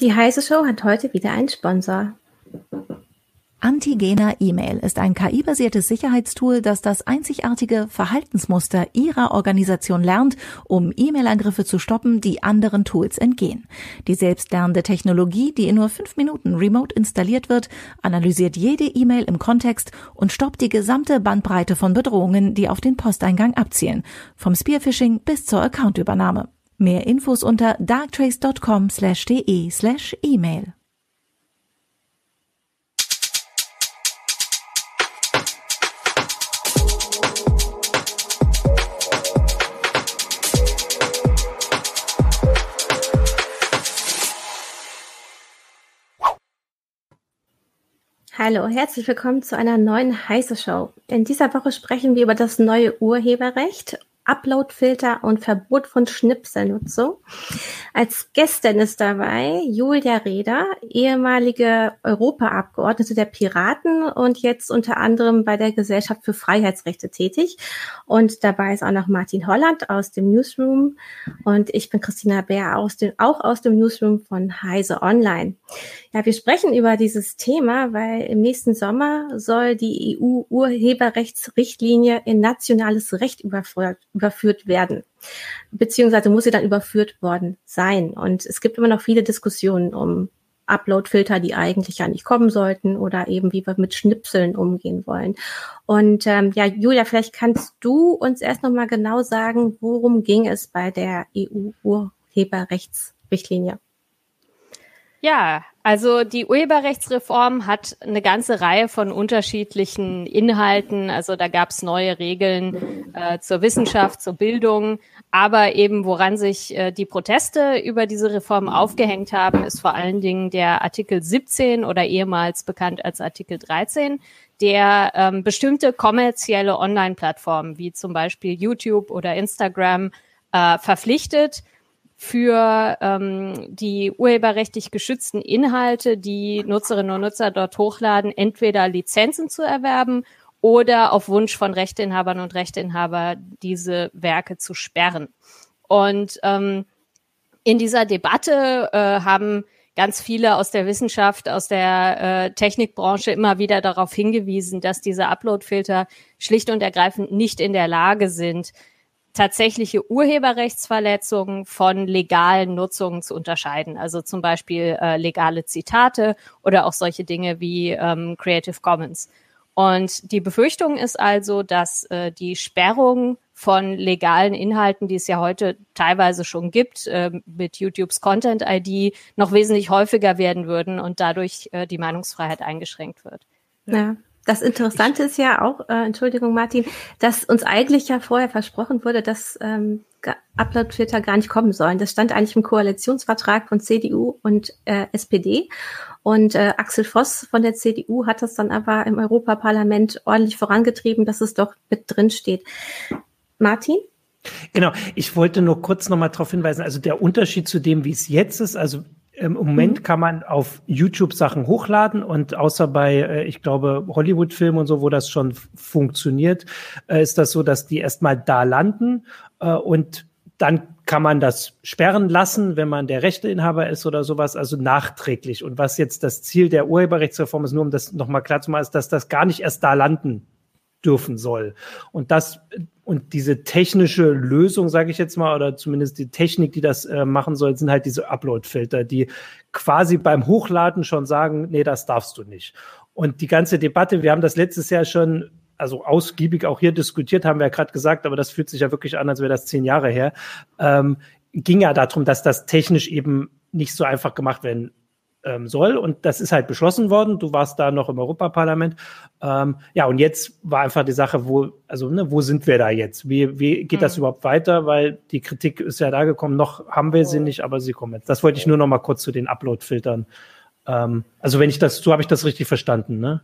Die heiße Show hat heute wieder einen Sponsor. Antigena E-Mail ist ein KI-basiertes Sicherheitstool, das das einzigartige Verhaltensmuster Ihrer Organisation lernt, um E-Mail-Angriffe zu stoppen, die anderen Tools entgehen. Die selbstlernende Technologie, die in nur fünf Minuten remote installiert wird, analysiert jede E-Mail im Kontext und stoppt die gesamte Bandbreite von Bedrohungen, die auf den Posteingang abzielen, vom Spearphishing bis zur Accountübernahme. Mehr Infos unter darktrace.com/de/email. Hallo, herzlich willkommen zu einer neuen Heiße Show. In dieser Woche sprechen wir über das neue Urheberrecht Uploadfilter und Verbot von Schnipselnutzung. Als Gästin ist dabei Julia Reda, ehemalige Europaabgeordnete der Piraten und jetzt unter anderem bei der Gesellschaft für Freiheitsrechte tätig. Und dabei ist auch noch Martin Holland aus dem Newsroom und ich bin Christina Bär aus dem, auch aus dem Newsroom von Heise Online. Ja, wir sprechen über dieses Thema, weil im nächsten Sommer soll die EU-Urheberrechtsrichtlinie in nationales Recht überführt überführt werden. Beziehungsweise muss sie dann überführt worden sein. Und es gibt immer noch viele Diskussionen um Upload-Filter, die eigentlich ja nicht kommen sollten oder eben wie wir mit Schnipseln umgehen wollen. Und ähm, ja, Julia, vielleicht kannst du uns erst noch mal genau sagen, worum ging es bei der EU-Urheberrechtsrichtlinie? Ja, also die Urheberrechtsreform hat eine ganze Reihe von unterschiedlichen Inhalten. Also da gab es neue Regeln äh, zur Wissenschaft, zur Bildung. Aber eben woran sich äh, die Proteste über diese Reform aufgehängt haben, ist vor allen Dingen der Artikel 17 oder ehemals bekannt als Artikel 13, der ähm, bestimmte kommerzielle Online-Plattformen wie zum Beispiel YouTube oder Instagram äh, verpflichtet, für ähm, die urheberrechtlich geschützten Inhalte, die Nutzerinnen und Nutzer dort hochladen, entweder Lizenzen zu erwerben oder auf Wunsch von Rechteinhabern und Rechteinhaber diese Werke zu sperren. Und ähm, in dieser Debatte äh, haben ganz viele aus der Wissenschaft, aus der äh, Technikbranche immer wieder darauf hingewiesen, dass diese Uploadfilter schlicht und ergreifend nicht in der Lage sind, tatsächliche Urheberrechtsverletzungen von legalen Nutzungen zu unterscheiden. Also zum Beispiel äh, legale Zitate oder auch solche Dinge wie ähm, Creative Commons. Und die Befürchtung ist also, dass äh, die Sperrung von legalen Inhalten, die es ja heute teilweise schon gibt, äh, mit YouTubes Content ID noch wesentlich häufiger werden würden und dadurch äh, die Meinungsfreiheit eingeschränkt wird. Ja, das Interessante ist ja auch, äh, Entschuldigung Martin, dass uns eigentlich ja vorher versprochen wurde, dass ähm, Upload-Filter gar nicht kommen sollen. Das stand eigentlich im Koalitionsvertrag von CDU und äh, SPD. Und äh, Axel Voss von der CDU hat das dann aber im Europaparlament ordentlich vorangetrieben, dass es doch mit drin steht. Martin? Genau, ich wollte nur kurz nochmal darauf hinweisen, also der Unterschied zu dem, wie es jetzt ist, also im Moment mhm. kann man auf YouTube Sachen hochladen und außer bei, äh, ich glaube, Hollywood-Filmen und so, wo das schon funktioniert, äh, ist das so, dass die erstmal da landen äh, und dann kann man das sperren lassen, wenn man der Rechteinhaber ist oder sowas, also nachträglich. Und was jetzt das Ziel der Urheberrechtsreform ist, nur um das nochmal klar zu machen, ist, dass das gar nicht erst da landen dürfen soll. Und das und diese technische Lösung, sage ich jetzt mal, oder zumindest die Technik, die das äh, machen soll, sind halt diese Upload-Filter, die quasi beim Hochladen schon sagen, nee, das darfst du nicht. Und die ganze Debatte, wir haben das letztes Jahr schon also ausgiebig auch hier diskutiert, haben wir ja gerade gesagt, aber das fühlt sich ja wirklich an, als wäre das zehn Jahre her, ähm, ging ja darum, dass das technisch eben nicht so einfach gemacht werden ähm, soll. Und das ist halt beschlossen worden. Du warst da noch im Europaparlament. Ähm, ja, und jetzt war einfach die Sache, wo, also, ne, wo sind wir da jetzt? Wie, wie geht mhm. das überhaupt weiter? Weil die Kritik ist ja da gekommen. Noch haben wir sie nicht, aber sie kommen jetzt. Das wollte ich nur noch mal kurz zu den Upload-Filtern. Ähm, also, wenn ich das, so habe ich das richtig verstanden, ne?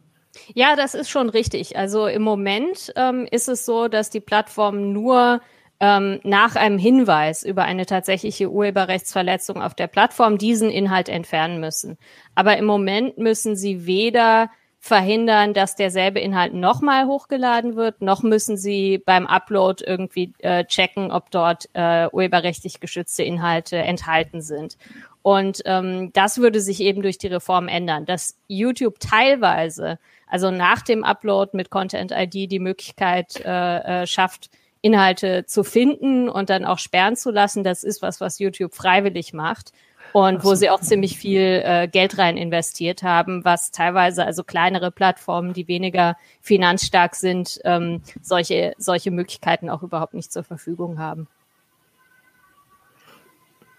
Ja, das ist schon richtig. Also im Moment ähm, ist es so, dass die Plattform nur ähm, nach einem Hinweis über eine tatsächliche Urheberrechtsverletzung auf der Plattform diesen Inhalt entfernen müssen. Aber im Moment müssen sie weder verhindern, dass derselbe Inhalt nochmal hochgeladen wird, noch müssen sie beim Upload irgendwie äh, checken, ob dort äh, urheberrechtlich geschützte Inhalte enthalten sind. Und ähm, das würde sich eben durch die Reform ändern, dass YouTube teilweise, also nach dem Upload mit Content ID, die Möglichkeit äh, äh, schafft, Inhalte zu finden und dann auch sperren zu lassen. Das ist was, was YouTube freiwillig macht und wo sie auch ziemlich viel äh, Geld rein investiert haben, was teilweise also kleinere Plattformen, die weniger finanzstark sind, ähm, solche, solche Möglichkeiten auch überhaupt nicht zur Verfügung haben.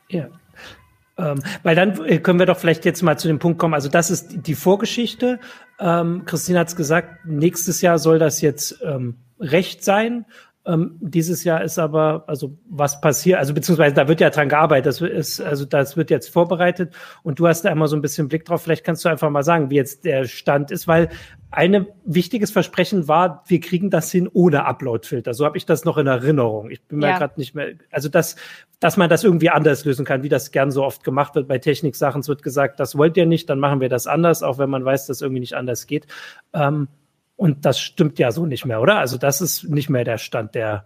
Ja. Ähm, weil dann äh, können wir doch vielleicht jetzt mal zu dem Punkt kommen. Also das ist die Vorgeschichte. Ähm, Christine hat es gesagt, nächstes Jahr soll das jetzt ähm, Recht sein. Ähm, dieses Jahr ist aber, also was passiert, also beziehungsweise da wird ja dran gearbeitet, das ist, also das wird jetzt vorbereitet und du hast da immer so ein bisschen Blick drauf. Vielleicht kannst du einfach mal sagen, wie jetzt der Stand ist, weil ein wichtiges Versprechen war, wir kriegen das hin ohne Uploadfilter. So habe ich das noch in Erinnerung. Ich bin mir ja. gerade nicht mehr, also das, dass man das irgendwie anders lösen kann, wie das gern so oft gemacht wird bei Techniksachen. Es wird gesagt, das wollt ihr nicht, dann machen wir das anders, auch wenn man weiß, dass irgendwie nicht anders geht. Ähm, und das stimmt ja so nicht mehr, oder? Also das ist nicht mehr der Stand der,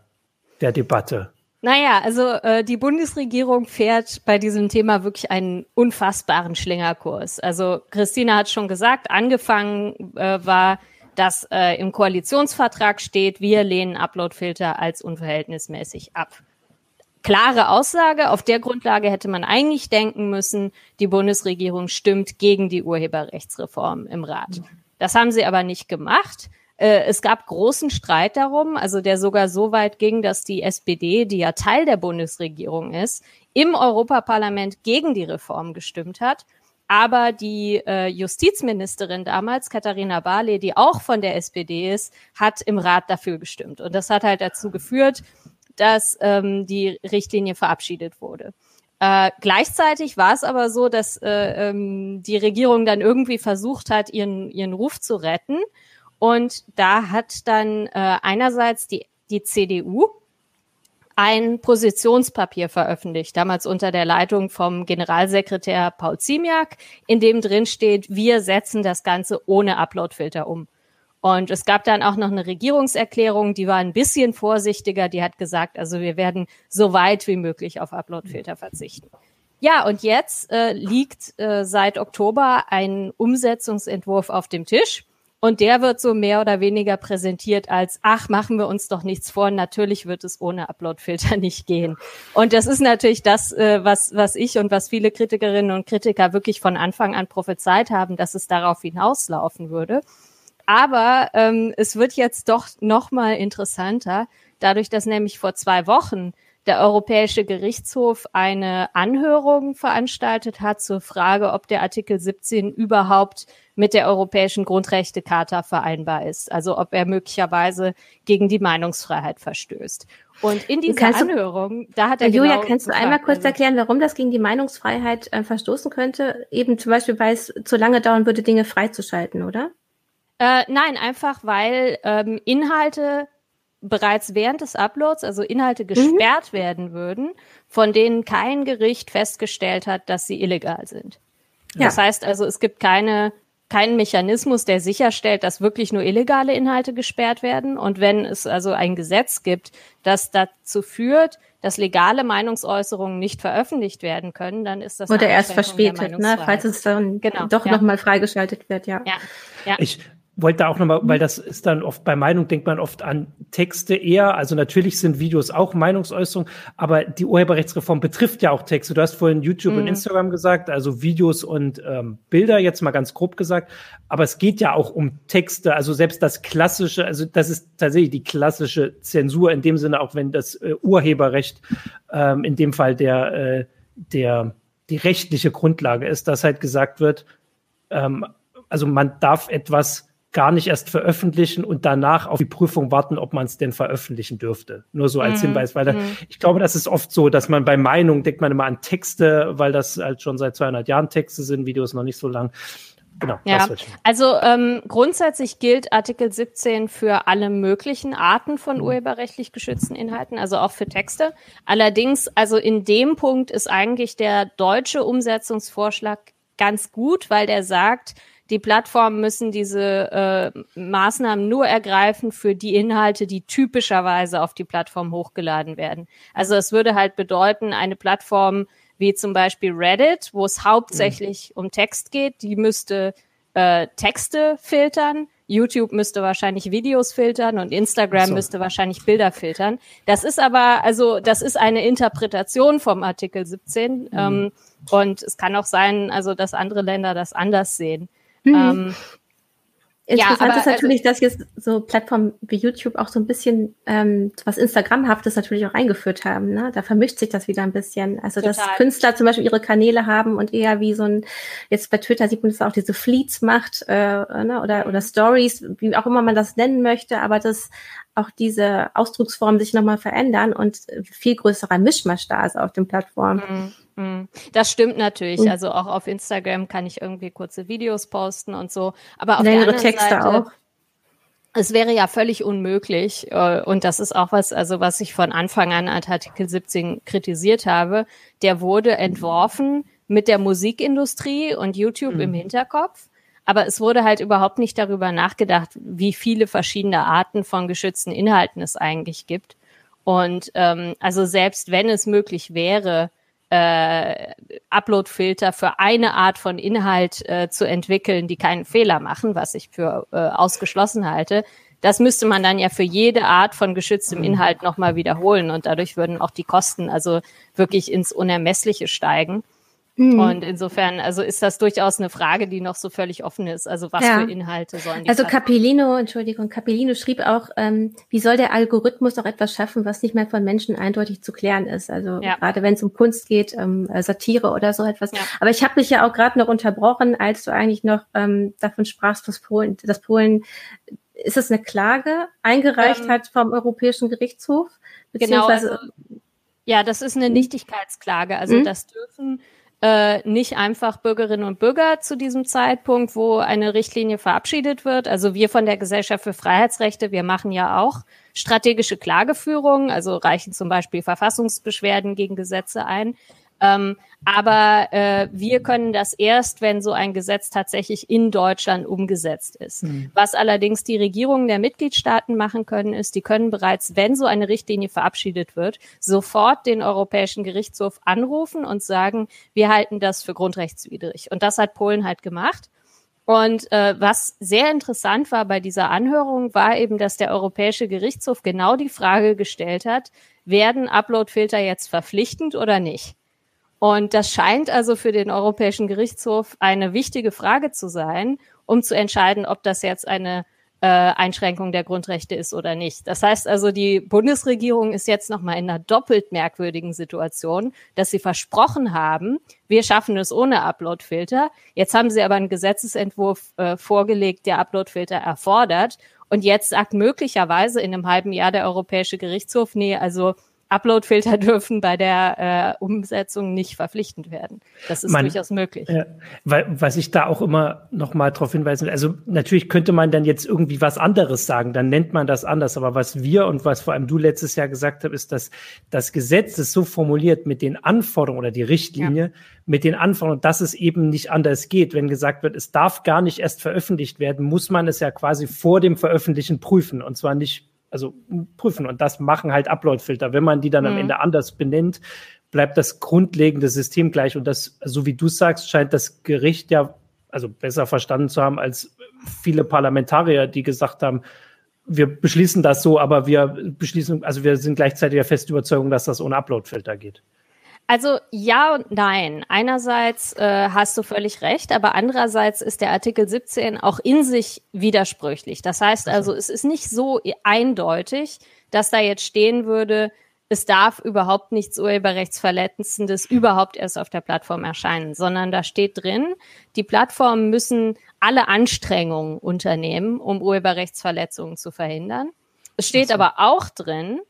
der Debatte. Naja, also äh, die Bundesregierung fährt bei diesem Thema wirklich einen unfassbaren Schlingerkurs. Also Christina hat schon gesagt, angefangen äh, war, dass äh, im Koalitionsvertrag steht, wir lehnen Uploadfilter als unverhältnismäßig ab. Klare Aussage, auf der Grundlage hätte man eigentlich denken müssen, die Bundesregierung stimmt gegen die Urheberrechtsreform im Rat. Das haben sie aber nicht gemacht. Äh, es gab großen Streit darum, also der sogar so weit ging, dass die SPD, die ja Teil der Bundesregierung ist, im Europaparlament gegen die Reform gestimmt hat. Aber die äh, Justizministerin damals, Katharina Barley, die auch von der SPD ist, hat im Rat dafür gestimmt. Und das hat halt dazu geführt, dass ähm, die Richtlinie verabschiedet wurde. Äh, gleichzeitig war es aber so, dass äh, ähm, die Regierung dann irgendwie versucht hat, ihren, ihren Ruf zu retten. Und da hat dann äh, einerseits die, die CDU ein Positionspapier veröffentlicht, damals unter der Leitung vom Generalsekretär Paul Ziemiak, in dem drin steht, wir setzen das Ganze ohne Uploadfilter um. Und es gab dann auch noch eine Regierungserklärung, die war ein bisschen vorsichtiger. Die hat gesagt, also wir werden so weit wie möglich auf Uploadfilter verzichten. Ja, und jetzt äh, liegt äh, seit Oktober ein Umsetzungsentwurf auf dem Tisch. Und der wird so mehr oder weniger präsentiert als, ach, machen wir uns doch nichts vor, natürlich wird es ohne Uploadfilter nicht gehen. Und das ist natürlich das, äh, was, was ich und was viele Kritikerinnen und Kritiker wirklich von Anfang an prophezeit haben, dass es darauf hinauslaufen würde. Aber ähm, es wird jetzt doch noch mal interessanter, dadurch, dass nämlich vor zwei Wochen der Europäische Gerichtshof eine Anhörung veranstaltet hat zur Frage, ob der Artikel 17 überhaupt mit der Europäischen Grundrechtecharta vereinbar ist. Also ob er möglicherweise gegen die Meinungsfreiheit verstößt. Und in dieser kannst Anhörung, du, da hat er Julia, genau kannst du einmal kurz erklären, warum das gegen die Meinungsfreiheit äh, verstoßen könnte? Eben zum Beispiel, weil es zu lange dauern würde, Dinge freizuschalten, oder? Äh, nein, einfach weil ähm, Inhalte bereits während des Uploads, also Inhalte mhm. gesperrt mhm. werden würden, von denen kein Gericht festgestellt hat, dass sie illegal sind. Ja. Das heißt also, es gibt keine keinen Mechanismus, der sicherstellt, dass wirklich nur illegale Inhalte gesperrt werden. Und wenn es also ein Gesetz gibt, das dazu führt, dass legale Meinungsäußerungen nicht veröffentlicht werden können, dann ist das oder erst verspätet, ne, falls es dann genau, doch ja. nochmal freigeschaltet wird, ja. ja. ja. Ich wollte auch nochmal, weil das ist dann oft bei Meinung, denkt man oft an Texte eher. Also natürlich sind Videos auch Meinungsäußerung, aber die Urheberrechtsreform betrifft ja auch Texte. Du hast vorhin YouTube mhm. und Instagram gesagt, also Videos und ähm, Bilder, jetzt mal ganz grob gesagt. Aber es geht ja auch um Texte, also selbst das klassische, also das ist tatsächlich die klassische Zensur in dem Sinne, auch wenn das äh, Urheberrecht ähm, in dem Fall der, äh, der, die rechtliche Grundlage ist, dass halt gesagt wird, ähm, also man darf etwas gar nicht erst veröffentlichen und danach auf die Prüfung warten, ob man es denn veröffentlichen dürfte. Nur so als mhm. Hinweis, weil da, mhm. ich glaube, das ist oft so, dass man bei Meinung denkt man immer an Texte, weil das halt schon seit 200 Jahren Texte sind, Videos noch nicht so lang. Genau. Ja, also ähm, grundsätzlich gilt Artikel 17 für alle möglichen Arten von mhm. urheberrechtlich geschützten Inhalten, also auch für Texte. Allerdings, also in dem Punkt ist eigentlich der deutsche Umsetzungsvorschlag ganz gut, weil der sagt, die Plattformen müssen diese äh, Maßnahmen nur ergreifen für die Inhalte, die typischerweise auf die Plattform hochgeladen werden. Also es würde halt bedeuten, eine Plattform wie zum Beispiel Reddit, wo es hauptsächlich mhm. um Text geht. Die müsste äh, Texte filtern. YouTube müsste wahrscheinlich Videos filtern und Instagram so. müsste wahrscheinlich Bilder filtern. Das ist aber, also das ist eine Interpretation vom Artikel 17. Mhm. Ähm, und es kann auch sein, also dass andere Länder das anders sehen. Mhm. Ähm, Interessant ja, ist natürlich, also, dass jetzt so Plattformen wie YouTube auch so ein bisschen ähm, was Instagramhaftes natürlich auch eingeführt haben. Ne? Da vermischt sich das wieder ein bisschen. Also total. dass Künstler zum Beispiel ihre Kanäle haben und eher wie so ein, jetzt bei Twitter sieht man das auch diese Fleets macht äh, ne? oder, oder Stories, wie auch immer man das nennen möchte, aber dass auch diese Ausdrucksformen sich nochmal verändern und viel größerer Mischmasch da ist auf den Plattformen. Mhm. Hm. Das stimmt natürlich. Mhm. Also auch auf Instagram kann ich irgendwie kurze Videos posten und so. Aber auf Längere der anderen Texte Seite, auch. Es wäre ja völlig unmöglich, äh, und das ist auch was, also was ich von Anfang an als Artikel 17 kritisiert habe. Der wurde entworfen mit der Musikindustrie und YouTube mhm. im Hinterkopf. Aber es wurde halt überhaupt nicht darüber nachgedacht, wie viele verschiedene Arten von geschützten Inhalten es eigentlich gibt. Und ähm, also selbst wenn es möglich wäre, äh, Upload-Filter für eine Art von Inhalt äh, zu entwickeln, die keinen Fehler machen, was ich für äh, ausgeschlossen halte. Das müsste man dann ja für jede Art von geschütztem Inhalt nochmal wiederholen und dadurch würden auch die Kosten also wirklich ins Unermessliche steigen. Mhm. Und insofern, also ist das durchaus eine Frage, die noch so völlig offen ist. Also was ja. für Inhalte sollen die Also Capellino, Entschuldigung, Capellino schrieb auch, ähm, wie soll der Algorithmus auch etwas schaffen, was nicht mehr von Menschen eindeutig zu klären ist. Also ja. gerade wenn es um Kunst geht, ähm, äh, Satire oder so etwas. Ja. Aber ich habe mich ja auch gerade noch unterbrochen, als du eigentlich noch ähm, davon sprachst, dass Polen, dass Polen ist es eine Klage eingereicht ähm, hat vom Europäischen Gerichtshof? Genau, also, ja, das ist eine Nichtigkeitsklage. Also mhm. das dürfen äh, nicht einfach Bürgerinnen und Bürger zu diesem Zeitpunkt, wo eine Richtlinie verabschiedet wird. Also wir von der Gesellschaft für Freiheitsrechte, wir machen ja auch strategische Klageführungen, also reichen zum Beispiel Verfassungsbeschwerden gegen Gesetze ein. Ähm, aber äh, wir können das erst, wenn so ein Gesetz tatsächlich in Deutschland umgesetzt ist. Mhm. Was allerdings die Regierungen der Mitgliedstaaten machen können, ist, die können bereits, wenn so eine Richtlinie verabschiedet wird, sofort den Europäischen Gerichtshof anrufen und sagen, wir halten das für grundrechtswidrig. Und das hat Polen halt gemacht. Und äh, was sehr interessant war bei dieser Anhörung, war eben, dass der Europäische Gerichtshof genau die Frage gestellt hat, werden Uploadfilter jetzt verpflichtend oder nicht? Und das scheint also für den Europäischen Gerichtshof eine wichtige Frage zu sein, um zu entscheiden, ob das jetzt eine äh, Einschränkung der Grundrechte ist oder nicht. Das heißt also, die Bundesregierung ist jetzt nochmal in einer doppelt merkwürdigen Situation, dass sie versprochen haben, wir schaffen es ohne Uploadfilter. Jetzt haben sie aber einen Gesetzesentwurf äh, vorgelegt, der Uploadfilter erfordert. Und jetzt sagt möglicherweise in einem halben Jahr der Europäische Gerichtshof, nee, also Upload-Filter dürfen bei der äh, Umsetzung nicht verpflichtend werden. Das ist man, durchaus möglich. Ja, weil, was ich da auch immer noch mal darauf hinweisen will, also natürlich könnte man dann jetzt irgendwie was anderes sagen, dann nennt man das anders, aber was wir und was vor allem du letztes Jahr gesagt hast, ist, dass das Gesetz ist so formuliert mit den Anforderungen oder die Richtlinie ja. mit den Anforderungen, dass es eben nicht anders geht. Wenn gesagt wird, es darf gar nicht erst veröffentlicht werden, muss man es ja quasi vor dem Veröffentlichen prüfen und zwar nicht also prüfen. Und das machen halt Upload-Filter. Wenn man die dann mhm. am Ende anders benennt, bleibt das grundlegende System gleich. Und das, so wie du sagst, scheint das Gericht ja also besser verstanden zu haben als viele Parlamentarier, die gesagt haben, wir beschließen das so, aber wir beschließen, also wir sind gleichzeitig der festen Überzeugung, dass das ohne Upload-Filter geht. Also ja und nein. Einerseits äh, hast du völlig recht, aber andererseits ist der Artikel 17 auch in sich widersprüchlich. Das heißt also, es ist nicht so eindeutig, dass da jetzt stehen würde, es darf überhaupt nichts Urheberrechtsverletzendes überhaupt erst auf der Plattform erscheinen, sondern da steht drin, die Plattformen müssen alle Anstrengungen unternehmen, um Urheberrechtsverletzungen zu verhindern. Es steht aber auch drin,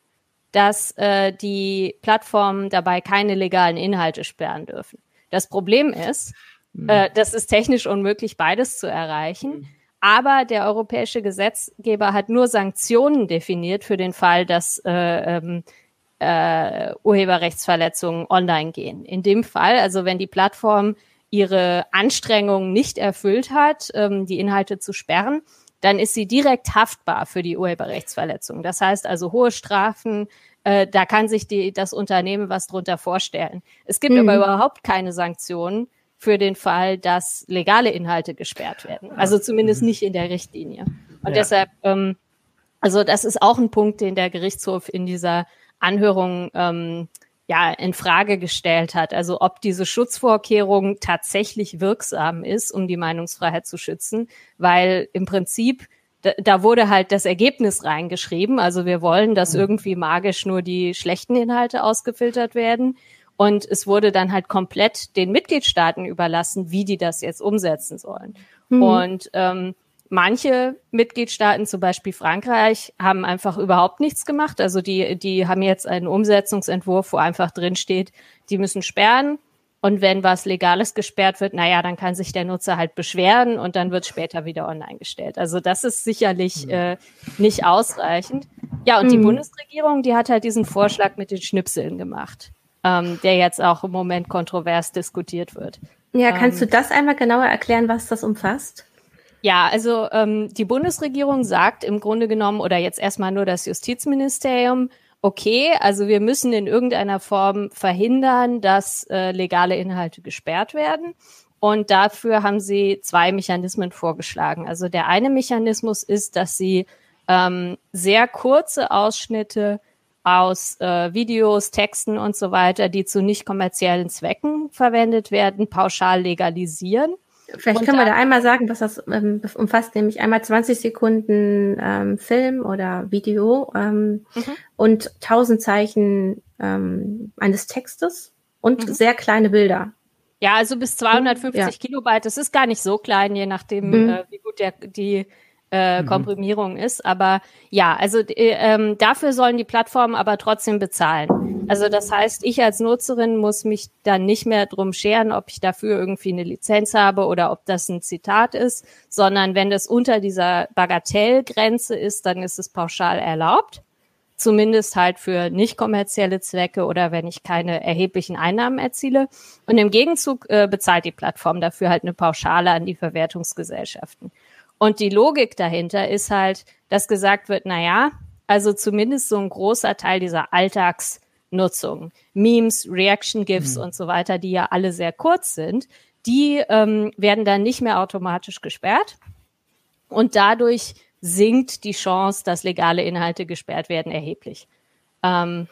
dass äh, die Plattformen dabei keine legalen Inhalte sperren dürfen. Das Problem ist, mhm. äh, das ist technisch unmöglich, beides zu erreichen. Mhm. Aber der europäische Gesetzgeber hat nur Sanktionen definiert für den Fall, dass äh, ähm, äh, Urheberrechtsverletzungen online gehen. In dem Fall, also wenn die Plattform ihre Anstrengungen nicht erfüllt hat, ähm, die Inhalte zu sperren, dann ist sie direkt haftbar für die Urheberrechtsverletzung. Das heißt also hohe Strafen, äh, da kann sich die, das Unternehmen was drunter vorstellen. Es gibt mhm. aber überhaupt keine Sanktionen für den Fall, dass legale Inhalte gesperrt werden. Also zumindest nicht in der Richtlinie. Und ja. deshalb, ähm, also das ist auch ein Punkt, den der Gerichtshof in dieser Anhörung ähm, ja in Frage gestellt hat. Also ob diese Schutzvorkehrung tatsächlich wirksam ist, um die Meinungsfreiheit zu schützen, weil im Prinzip da, wurde halt das Ergebnis reingeschrieben. Also wir wollen, dass mhm. irgendwie magisch nur die schlechten Inhalte ausgefiltert werden. Und es wurde dann halt komplett den Mitgliedstaaten überlassen, wie die das jetzt umsetzen sollen. Mhm. Und ähm, Manche Mitgliedstaaten, zum Beispiel Frankreich, haben einfach überhaupt nichts gemacht. Also die, die haben jetzt einen Umsetzungsentwurf, wo einfach drin steht, die müssen sperren. Und wenn was Legales gesperrt wird, naja, dann kann sich der Nutzer halt beschweren und dann wird später wieder online gestellt. Also das ist sicherlich mhm. äh, nicht ausreichend. Ja, und mhm. die Bundesregierung, die hat halt diesen Vorschlag mit den Schnipseln gemacht, ähm, der jetzt auch im Moment kontrovers diskutiert wird. Ja, kannst ähm, du das einmal genauer erklären, was das umfasst? Ja, also ähm, die Bundesregierung sagt im Grunde genommen oder jetzt erstmal nur das Justizministerium, okay, also wir müssen in irgendeiner Form verhindern, dass äh, legale Inhalte gesperrt werden. Und dafür haben sie zwei Mechanismen vorgeschlagen. Also der eine Mechanismus ist, dass sie ähm, sehr kurze Ausschnitte aus äh, Videos, Texten und so weiter, die zu nicht kommerziellen Zwecken verwendet werden, pauschal legalisieren. Vielleicht können wir da einmal sagen, was das ähm, umfasst, nämlich einmal 20 Sekunden ähm, Film oder Video ähm, mhm. und 1000 Zeichen ähm, eines Textes und mhm. sehr kleine Bilder. Ja, also bis 250 ja. Kilobyte. Das ist gar nicht so klein, je nachdem, mhm. äh, wie gut der, die äh, mhm. Komprimierung ist. Aber ja, also äh, ähm, dafür sollen die Plattformen aber trotzdem bezahlen. Also das heißt, ich als Nutzerin muss mich dann nicht mehr drum scheren, ob ich dafür irgendwie eine Lizenz habe oder ob das ein Zitat ist, sondern wenn das unter dieser Bagatellgrenze ist, dann ist es pauschal erlaubt. Zumindest halt für nicht kommerzielle Zwecke oder wenn ich keine erheblichen Einnahmen erziele. Und im Gegenzug äh, bezahlt die Plattform dafür halt eine Pauschale an die Verwertungsgesellschaften. Und die Logik dahinter ist halt, dass gesagt wird, na ja, also zumindest so ein großer Teil dieser Alltagsnutzung, Memes, Reaction GIFs mhm. und so weiter, die ja alle sehr kurz sind, die ähm, werden dann nicht mehr automatisch gesperrt. Und dadurch sinkt die Chance, dass legale Inhalte gesperrt werden, erheblich. Ähm,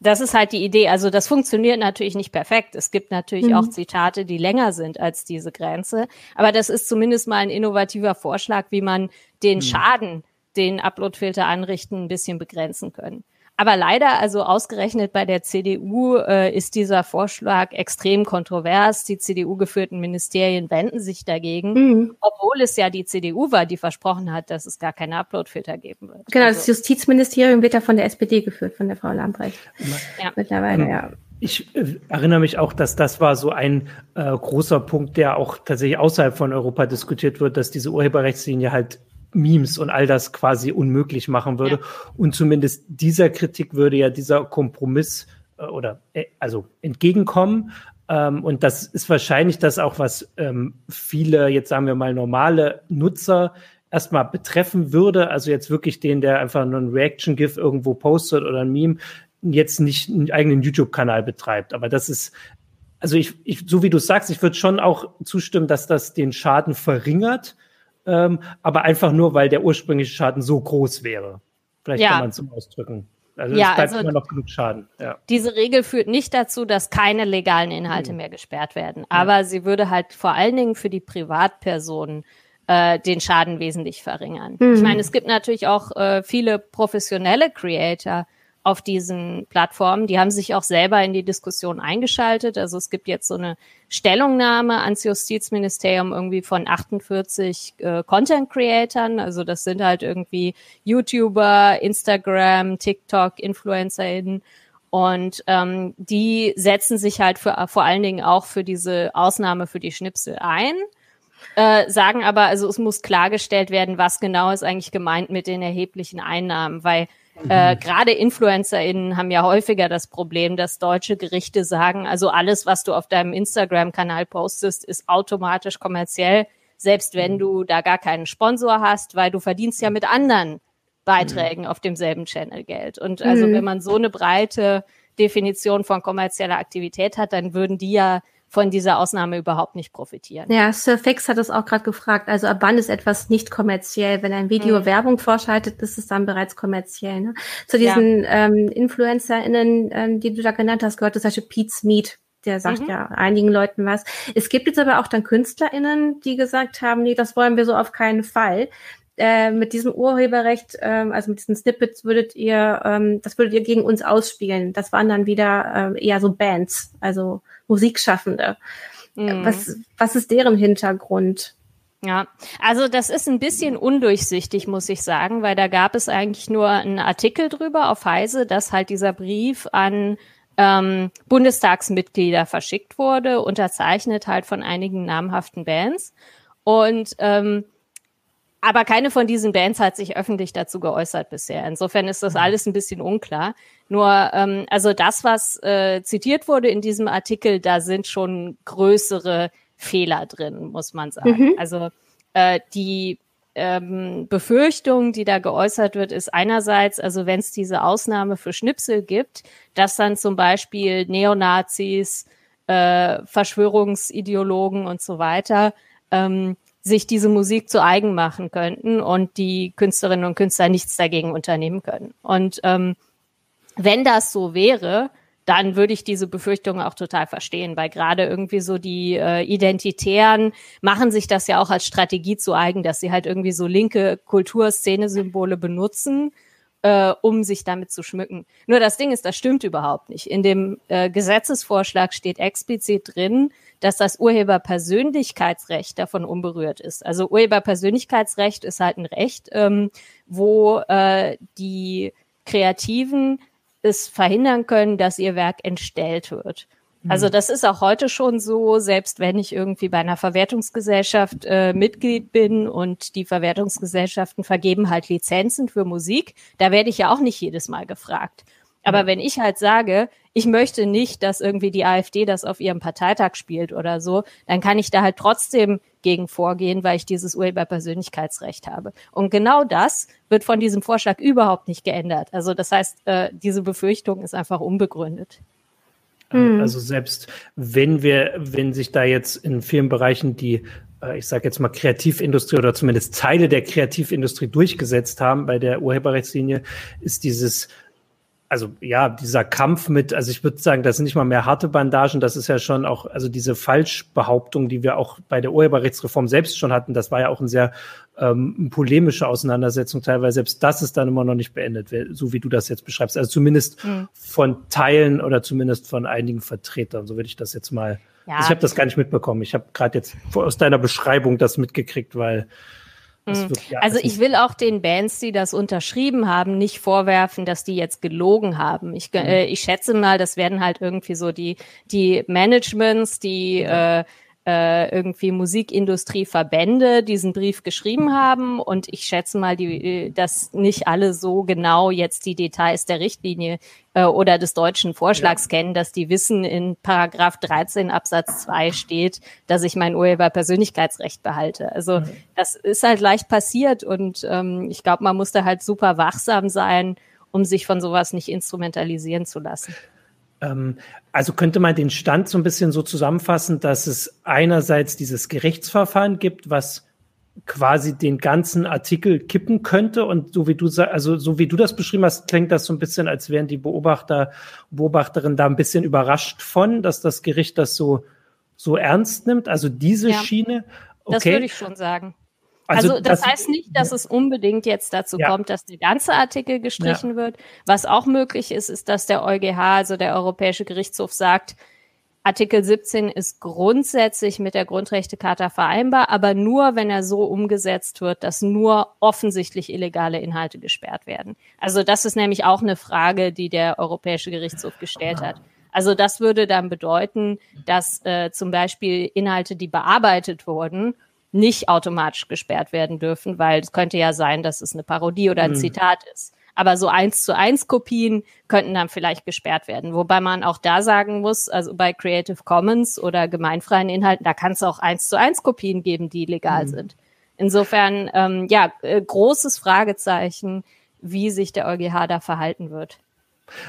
das ist halt die Idee. Also das funktioniert natürlich nicht perfekt. Es gibt natürlich mhm. auch Zitate, die länger sind als diese Grenze. Aber das ist zumindest mal ein innovativer Vorschlag, wie man den mhm. Schaden, den Uploadfilter anrichten, ein bisschen begrenzen können. Aber leider, also ausgerechnet bei der CDU, äh, ist dieser Vorschlag extrem kontrovers. Die CDU-geführten Ministerien wenden sich dagegen, mhm. obwohl es ja die CDU war, die versprochen hat, dass es gar keine Uploadfilter geben wird. Genau, also. das Justizministerium wird ja von der SPD geführt, von der Frau Lambrecht. Ja. Mittlerweile, ähm, ja. Ich äh, erinnere mich auch, dass das war so ein äh, großer Punkt, der auch tatsächlich außerhalb von Europa diskutiert wird, dass diese Urheberrechtslinie halt Memes und all das quasi unmöglich machen würde. Ja. Und zumindest dieser Kritik würde ja dieser Kompromiss äh, oder äh, also entgegenkommen. Ähm, und das ist wahrscheinlich das auch, was ähm, viele, jetzt sagen wir mal, normale Nutzer erstmal betreffen würde. Also jetzt wirklich den, der einfach nur ein Reaction-GIF irgendwo postet oder ein Meme, jetzt nicht einen eigenen YouTube-Kanal betreibt. Aber das ist, also ich, ich so wie du sagst, ich würde schon auch zustimmen, dass das den Schaden verringert ähm, aber einfach nur, weil der ursprüngliche Schaden so groß wäre. Vielleicht ja. kann man es so ausdrücken. Also ja, es bleibt also immer noch genug Schaden. Ja. Diese Regel führt nicht dazu, dass keine legalen Inhalte mhm. mehr gesperrt werden. Aber ja. sie würde halt vor allen Dingen für die Privatpersonen äh, den Schaden wesentlich verringern. Mhm. Ich meine, es gibt natürlich auch äh, viele professionelle Creator, auf diesen Plattformen. Die haben sich auch selber in die Diskussion eingeschaltet. Also es gibt jetzt so eine Stellungnahme ans Justizministerium irgendwie von 48 äh, Content Creatern. Also das sind halt irgendwie YouTuber, Instagram, TikTok, InfluencerInnen. Und ähm, die setzen sich halt für, vor allen Dingen auch für diese Ausnahme für die Schnipsel ein. Äh, sagen aber, also es muss klargestellt werden, was genau ist eigentlich gemeint mit den erheblichen Einnahmen, weil äh. Gerade InfluencerInnen haben ja häufiger das Problem, dass deutsche Gerichte sagen, also alles, was du auf deinem Instagram-Kanal postest, ist automatisch kommerziell. selbst wenn mhm. du da gar keinen Sponsor hast, weil du verdienst ja mit anderen Beiträgen mhm. auf demselben Channel Geld. Und also mhm. wenn man so eine breite Definition von kommerzieller Aktivität hat, dann würden die ja von dieser Ausnahme überhaupt nicht profitieren. Ja, Surfix hat es auch gerade gefragt. Also ab wann ist etwas nicht kommerziell? Wenn ein Video mhm. Werbung vorschaltet, ist es dann bereits kommerziell. Ne? Zu diesen ja. ähm, InfluencerInnen, ähm, die du da genannt hast, gehört zum Beispiel Pete Mead. Der sagt mhm. ja einigen Leuten was. Es gibt jetzt aber auch dann KünstlerInnen, die gesagt haben, nee, das wollen wir so auf keinen Fall. Äh, mit diesem Urheberrecht, ähm, also mit diesen Snippets würdet ihr, ähm, das würdet ihr gegen uns ausspielen. Das waren dann wieder ähm, eher so Bands, also Musikschaffende. Mhm. Was, was ist deren Hintergrund? Ja, also das ist ein bisschen undurchsichtig, muss ich sagen, weil da gab es eigentlich nur einen Artikel drüber auf Heise, dass halt dieser Brief an ähm, Bundestagsmitglieder verschickt wurde, unterzeichnet halt von einigen namhaften Bands. Und ähm, aber keine von diesen Bands hat sich öffentlich dazu geäußert bisher. Insofern ist das mhm. alles ein bisschen unklar. Nur, ähm, also das, was äh, zitiert wurde in diesem Artikel, da sind schon größere Fehler drin, muss man sagen. Mhm. Also äh, die ähm, Befürchtung, die da geäußert wird, ist einerseits, also wenn es diese Ausnahme für Schnipsel gibt, dass dann zum Beispiel Neonazis, äh, Verschwörungsideologen und so weiter ähm, sich diese Musik zu eigen machen könnten und die Künstlerinnen und Künstler nichts dagegen unternehmen können. Und ähm, wenn das so wäre, dann würde ich diese Befürchtungen auch total verstehen, weil gerade irgendwie so die äh, Identitären machen sich das ja auch als Strategie zu eigen, dass sie halt irgendwie so linke Kulturszene-Symbole benutzen, äh, um sich damit zu schmücken. Nur das Ding ist, das stimmt überhaupt nicht. In dem äh, Gesetzesvorschlag steht explizit drin, dass das Urheberpersönlichkeitsrecht davon unberührt ist. Also Urheberpersönlichkeitsrecht ist halt ein Recht, ähm, wo äh, die Kreativen es verhindern können, dass ihr Werk entstellt wird. Also mhm. das ist auch heute schon so, selbst wenn ich irgendwie bei einer Verwertungsgesellschaft äh, Mitglied bin und die Verwertungsgesellschaften vergeben halt Lizenzen für Musik, da werde ich ja auch nicht jedes Mal gefragt. Aber wenn ich halt sage, ich möchte nicht, dass irgendwie die AfD das auf ihrem Parteitag spielt oder so, dann kann ich da halt trotzdem gegen vorgehen, weil ich dieses Urheberpersönlichkeitsrecht habe. Und genau das wird von diesem Vorschlag überhaupt nicht geändert. Also das heißt, äh, diese Befürchtung ist einfach unbegründet. Mhm. Also selbst wenn wir, wenn sich da jetzt in vielen Bereichen die äh, ich sage jetzt mal Kreativindustrie oder zumindest Teile der Kreativindustrie durchgesetzt haben bei der Urheberrechtslinie, ist dieses also ja, dieser Kampf mit, also ich würde sagen, das sind nicht mal mehr harte Bandagen, das ist ja schon auch, also diese Falschbehauptung, die wir auch bei der Urheberrechtsreform selbst schon hatten, das war ja auch eine sehr ähm, polemische Auseinandersetzung teilweise. Selbst das ist dann immer noch nicht beendet, so wie du das jetzt beschreibst. Also zumindest mhm. von Teilen oder zumindest von einigen Vertretern, so würde ich das jetzt mal. Ja. Also ich habe das gar nicht mitbekommen. Ich habe gerade jetzt aus deiner Beschreibung das mitgekriegt, weil hm. also ich will auch den Bands, die das unterschrieben haben, nicht vorwerfen, dass die jetzt gelogen haben. Ich, mhm. äh, ich schätze mal, das werden halt irgendwie so die, die Managements, die äh, äh, irgendwie Musikindustrieverbände diesen Brief geschrieben haben und ich schätze mal, die, dass nicht alle so genau jetzt die Details der Richtlinie äh, oder des deutschen Vorschlags ja. kennen, dass die wissen, in Paragraph 13 Absatz 2 steht, dass ich mein Urheberpersönlichkeitsrecht behalte. Also mhm. das ist halt leicht passiert und ähm, ich glaube, man muss da halt super wachsam sein, um sich von sowas nicht instrumentalisieren zu lassen. Ähm, also könnte man den Stand so ein bisschen so zusammenfassen, dass es einerseits dieses Gerichtsverfahren gibt, was quasi den ganzen Artikel kippen könnte und so wie du also so wie du das beschrieben hast, klingt das so ein bisschen, als wären die Beobachter Beobachterinnen da ein bisschen überrascht von, dass das Gericht das so so ernst nimmt. Also diese ja, Schiene. Okay. Das würde ich schon sagen. Also, also das, das, heißt nicht, dass es unbedingt jetzt dazu ja. kommt, dass der ganze Artikel gestrichen ja. wird. Was auch möglich ist, ist, dass der EuGH, also der Europäische Gerichtshof, sagt, Artikel 17 ist grundsätzlich mit der Grundrechtecharta vereinbar, aber nur, wenn er so umgesetzt wird, dass nur offensichtlich illegale Inhalte gesperrt werden. Also das ist nämlich auch eine Frage, die der Europäische Gerichtshof gestellt hat. Also das würde dann bedeuten, dass äh, zum Beispiel Inhalte, die bearbeitet wurden nicht automatisch gesperrt werden dürfen, weil es könnte ja sein, dass es eine Parodie oder ein mhm. Zitat ist. aber so eins zu eins Kopien könnten dann vielleicht gesperrt werden. Wobei man auch da sagen muss, also bei Creative Commons oder gemeinfreien Inhalten, da kann es auch eins zu eins Kopien geben, die legal mhm. sind. Insofern, ähm, ja, äh, großes Fragezeichen, wie sich der EuGH da verhalten wird.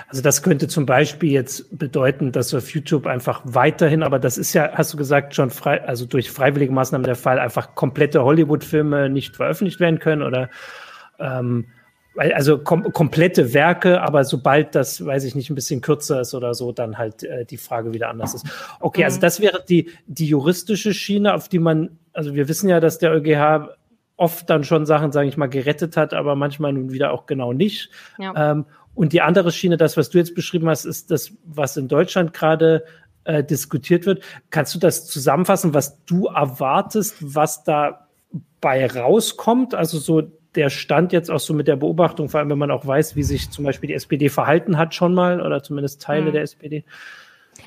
Also das könnte zum Beispiel jetzt bedeuten, dass auf YouTube einfach weiterhin, aber das ist ja, hast du gesagt, schon frei, also durch freiwillige Maßnahmen der Fall, einfach komplette Hollywood-Filme nicht veröffentlicht werden können oder ähm, also kom komplette Werke, aber sobald das, weiß ich nicht, ein bisschen kürzer ist oder so, dann halt äh, die Frage wieder anders ist. Okay, also mhm. das wäre die, die juristische Schiene, auf die man, also wir wissen ja, dass der EuGH oft dann schon Sachen, sage ich mal, gerettet hat, aber manchmal nun wieder auch genau nicht. Ja. Ähm, und die andere Schiene, das, was du jetzt beschrieben hast, ist das, was in Deutschland gerade äh, diskutiert wird. Kannst du das zusammenfassen, was du erwartest, was da bei rauskommt? Also so der Stand jetzt auch so mit der Beobachtung, vor allem wenn man auch weiß, wie sich zum Beispiel die SPD verhalten hat schon mal oder zumindest Teile mhm. der SPD.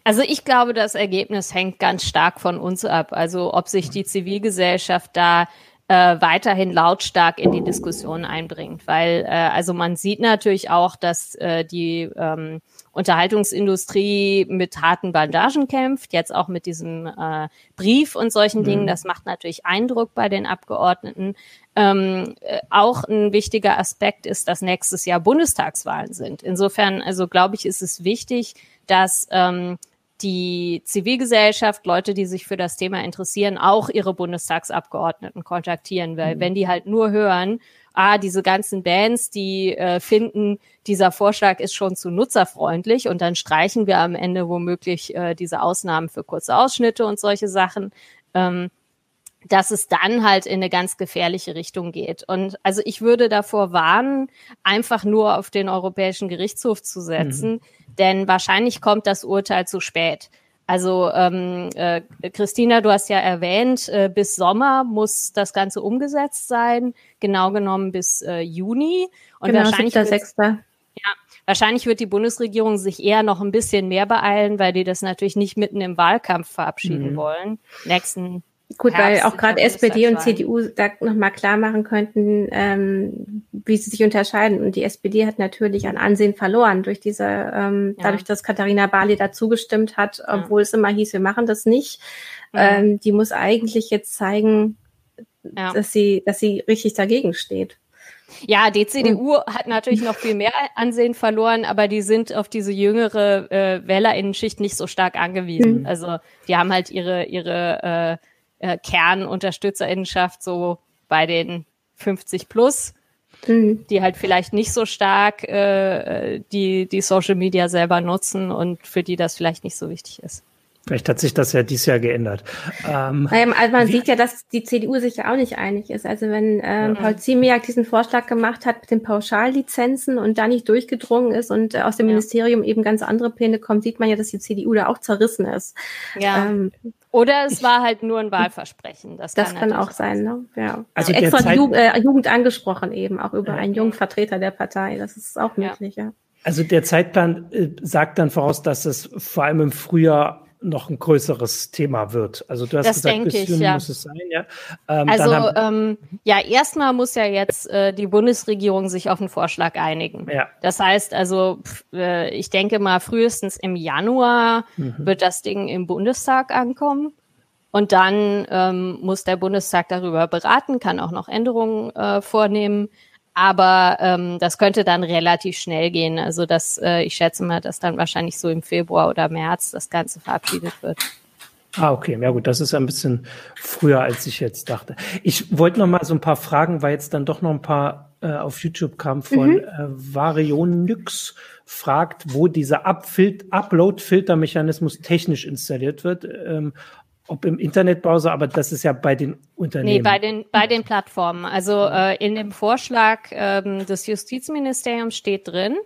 Also ich glaube, das Ergebnis hängt ganz stark von uns ab. Also ob sich die Zivilgesellschaft da äh, weiterhin lautstark in die Diskussion einbringt. Weil äh, also man sieht natürlich auch, dass äh, die ähm, Unterhaltungsindustrie mit harten Bandagen kämpft, jetzt auch mit diesem äh, Brief und solchen mhm. Dingen. Das macht natürlich Eindruck bei den Abgeordneten. Ähm, äh, auch ein wichtiger Aspekt ist, dass nächstes Jahr Bundestagswahlen sind. Insofern, also glaube ich, ist es wichtig, dass ähm, die Zivilgesellschaft, Leute, die sich für das Thema interessieren, auch ihre Bundestagsabgeordneten kontaktieren, weil mhm. wenn die halt nur hören, ah, diese ganzen Bands, die äh, finden, dieser Vorschlag ist schon zu nutzerfreundlich und dann streichen wir am Ende womöglich äh, diese Ausnahmen für kurze Ausschnitte und solche Sachen. Ähm, dass es dann halt in eine ganz gefährliche Richtung geht. Und also ich würde davor warnen, einfach nur auf den Europäischen Gerichtshof zu setzen, mhm denn wahrscheinlich kommt das Urteil zu spät. Also ähm, äh, Christina, du hast ja erwähnt, äh, bis Sommer muss das Ganze umgesetzt sein, genau genommen bis äh, Juni. Und genau, wahrscheinlich wird, ja, wahrscheinlich wird die Bundesregierung sich eher noch ein bisschen mehr beeilen, weil die das natürlich nicht mitten im Wahlkampf verabschieden mhm. wollen. Nächsten Gut, weil auch gerade SPD und CDU da nochmal klar machen könnten, ähm, wie sie sich unterscheiden. Und die SPD hat natürlich an Ansehen verloren durch diese, ähm, ja. dadurch, dass Katharina Barley dazu gestimmt hat, obwohl ja. es immer hieß, wir machen das nicht. Ja. Ähm, die muss eigentlich jetzt zeigen, dass sie, dass sie richtig dagegen steht. Ja, die CDU hat natürlich noch viel mehr Ansehen verloren, aber die sind auf diese jüngere äh, Wählerinnenschicht nicht so stark angewiesen. Mhm. Also die haben halt ihre ihre äh, äh, Kernunterstützerinnenschaft so bei den 50 plus, mhm. die halt vielleicht nicht so stark äh, die, die Social Media selber nutzen und für die das vielleicht nicht so wichtig ist. Vielleicht hat sich das ja dieses Jahr geändert. Ähm, also man sieht ja, dass die CDU sich ja auch nicht einig ist. Also wenn ähm, Paul Ziemiak diesen Vorschlag gemacht hat mit den Pauschallizenzen und da nicht durchgedrungen ist und äh, aus dem ja. Ministerium eben ganz andere Pläne kommen, sieht man ja, dass die CDU da auch zerrissen ist. Ja. Ähm, oder es war halt nur ein Wahlversprechen. Das, das kann, kann auch sein, ne? Ja. Also extra die Jugend, äh, Jugend angesprochen eben, auch über einen jungen Vertreter der Partei. Das ist auch möglich, ja. ja. Also der Zeitplan äh, sagt dann voraus, dass es vor allem im Frühjahr noch ein größeres Thema wird. Also du hast das gesagt, bis Juni ja. muss es sein, ja. Ähm, also ähm, ja, erstmal muss ja jetzt äh, die Bundesregierung sich auf einen Vorschlag einigen. Ja. Das heißt also, pff, äh, ich denke mal, frühestens im Januar mhm. wird das Ding im Bundestag ankommen. Und dann ähm, muss der Bundestag darüber beraten, kann auch noch Änderungen äh, vornehmen. Aber ähm, das könnte dann relativ schnell gehen. Also das, äh, ich schätze mal, dass dann wahrscheinlich so im Februar oder März das Ganze verabschiedet wird. Ah, okay. Ja gut, das ist ein bisschen früher, als ich jetzt dachte. Ich wollte noch mal so ein paar Fragen, weil jetzt dann doch noch ein paar äh, auf YouTube kam von mhm. äh, Varionyx fragt, wo dieser Upload-Filtermechanismus technisch installiert wird. Ähm, ob im Internetbrowser, aber das ist ja bei den Unternehmen. Nee, bei den, bei den Plattformen. Also äh, in dem Vorschlag ähm, des Justizministeriums steht drin,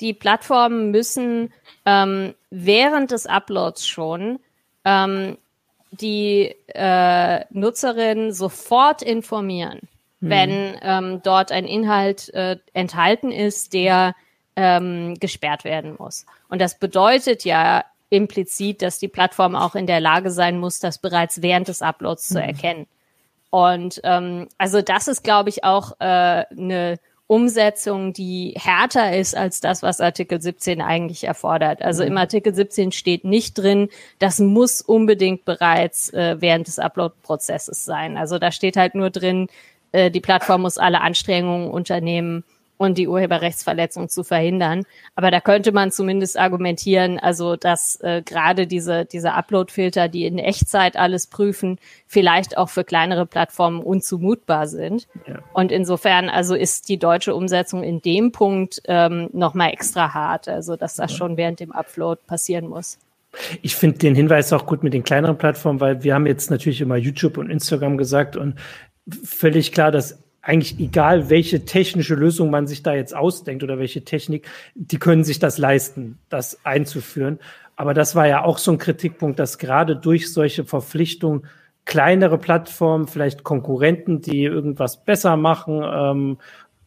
die Plattformen müssen ähm, während des Uploads schon ähm, die äh, Nutzerin sofort informieren, mhm. wenn ähm, dort ein Inhalt äh, enthalten ist, der ähm, gesperrt werden muss. Und das bedeutet ja implizit, dass die Plattform auch in der Lage sein muss, das bereits während des Uploads mhm. zu erkennen. Und ähm, also das ist, glaube ich, auch äh, eine Umsetzung, die härter ist als das, was Artikel 17 eigentlich erfordert. Also im mhm. Artikel 17 steht nicht drin, das muss unbedingt bereits äh, während des Upload-Prozesses sein. Also da steht halt nur drin, äh, die Plattform muss alle Anstrengungen unternehmen, und die Urheberrechtsverletzung zu verhindern. Aber da könnte man zumindest argumentieren, also dass äh, gerade diese, diese Upload-Filter, die in Echtzeit alles prüfen, vielleicht auch für kleinere Plattformen unzumutbar sind. Ja. Und insofern also ist die deutsche Umsetzung in dem Punkt ähm, nochmal extra hart, also dass das schon während dem Upload passieren muss. Ich finde den Hinweis auch gut mit den kleineren Plattformen, weil wir haben jetzt natürlich immer YouTube und Instagram gesagt und völlig klar, dass eigentlich egal, welche technische Lösung man sich da jetzt ausdenkt oder welche Technik, die können sich das leisten, das einzuführen. Aber das war ja auch so ein Kritikpunkt, dass gerade durch solche Verpflichtungen kleinere Plattformen, vielleicht Konkurrenten, die irgendwas besser machen, ähm,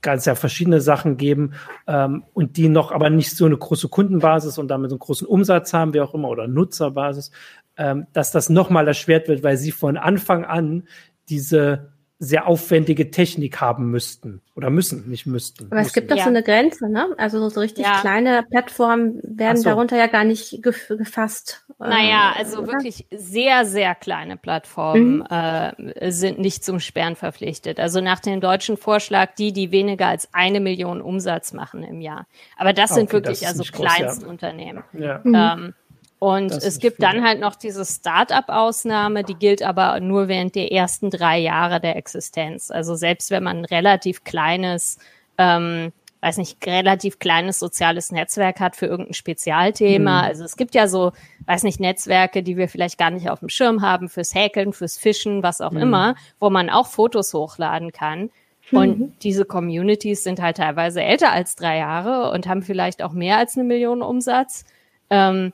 ganz ja verschiedene Sachen geben ähm, und die noch aber nicht so eine große Kundenbasis und damit so einen großen Umsatz haben, wie auch immer, oder Nutzerbasis, ähm, dass das nochmal erschwert wird, weil sie von Anfang an diese sehr aufwendige Technik haben müssten oder müssen, nicht müssten. Aber es gibt doch ja. so eine Grenze, ne? Also so richtig ja. kleine Plattformen werden so. darunter ja gar nicht gef gefasst. Naja, äh, also oder? wirklich sehr, sehr kleine Plattformen mhm. äh, sind nicht zum Sperren verpflichtet. Also nach dem deutschen Vorschlag die, die weniger als eine Million Umsatz machen im Jahr. Aber das sind okay, wirklich das also Kleinstunternehmen. Ja. Ähm, und es gibt viel. dann halt noch diese Start-up-Ausnahme, die gilt aber nur während der ersten drei Jahre der Existenz. Also selbst wenn man ein relativ kleines, ähm, weiß nicht, relativ kleines soziales Netzwerk hat für irgendein Spezialthema. Mhm. Also es gibt ja so, weiß nicht, Netzwerke, die wir vielleicht gar nicht auf dem Schirm haben, fürs Häkeln, fürs Fischen, was auch mhm. immer, wo man auch Fotos hochladen kann. Und mhm. diese Communities sind halt teilweise älter als drei Jahre und haben vielleicht auch mehr als eine Million Umsatz. Ähm,